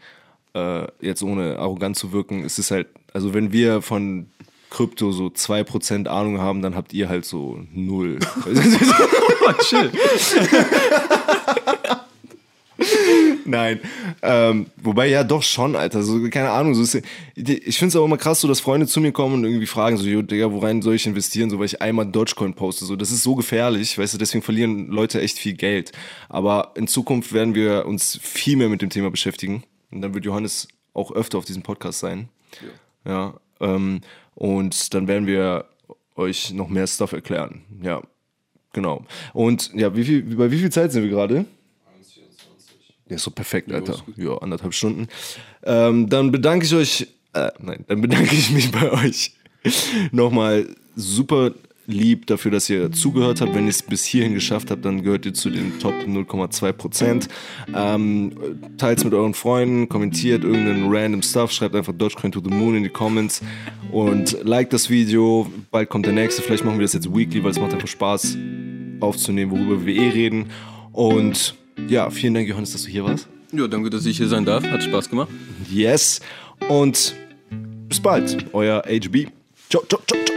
Äh, jetzt ohne arrogant zu wirken, es ist halt, also wenn wir von Krypto so 2% Ahnung haben, dann habt ihr halt so null.
Oh, chill.
Nein. Ähm, wobei, ja, doch schon, Alter. So, keine Ahnung. So ist, ich finde es auch immer krass, so, dass Freunde zu mir kommen und irgendwie fragen, so, jo, Digga, worein soll ich investieren? So, weil ich einmal Dogecoin poste. So, das ist so gefährlich, weißt du, deswegen verlieren Leute echt viel Geld. Aber in Zukunft werden wir uns viel mehr mit dem Thema beschäftigen. Und dann wird Johannes auch öfter auf diesem Podcast sein. Ja. ja ähm, und dann werden wir euch noch mehr Stuff erklären. Ja, genau. Und ja, wie viel, bei wie viel Zeit sind wir gerade? Ja, so perfekt, Alter. Ja, anderthalb Stunden. Ähm, dann bedanke ich euch, äh, nein, dann bedanke ich mich bei euch nochmal super lieb dafür, dass ihr zugehört habt. Wenn ihr es bis hierhin geschafft habt, dann gehört ihr zu den Top 0,2 Prozent. Ähm, Teilt es mit euren Freunden, kommentiert irgendeinen random Stuff, schreibt einfach Dogecoin to the Moon in die Comments und liked das Video. Bald kommt der nächste. Vielleicht machen wir das jetzt weekly, weil es macht einfach Spaß aufzunehmen, worüber wir eh reden. Und ja, vielen Dank, Johannes, dass du hier warst.
Ja, danke, dass ich hier sein darf. Hat Spaß gemacht.
Yes. Und bis bald, euer HB. Ciao, ciao, ciao, ciao.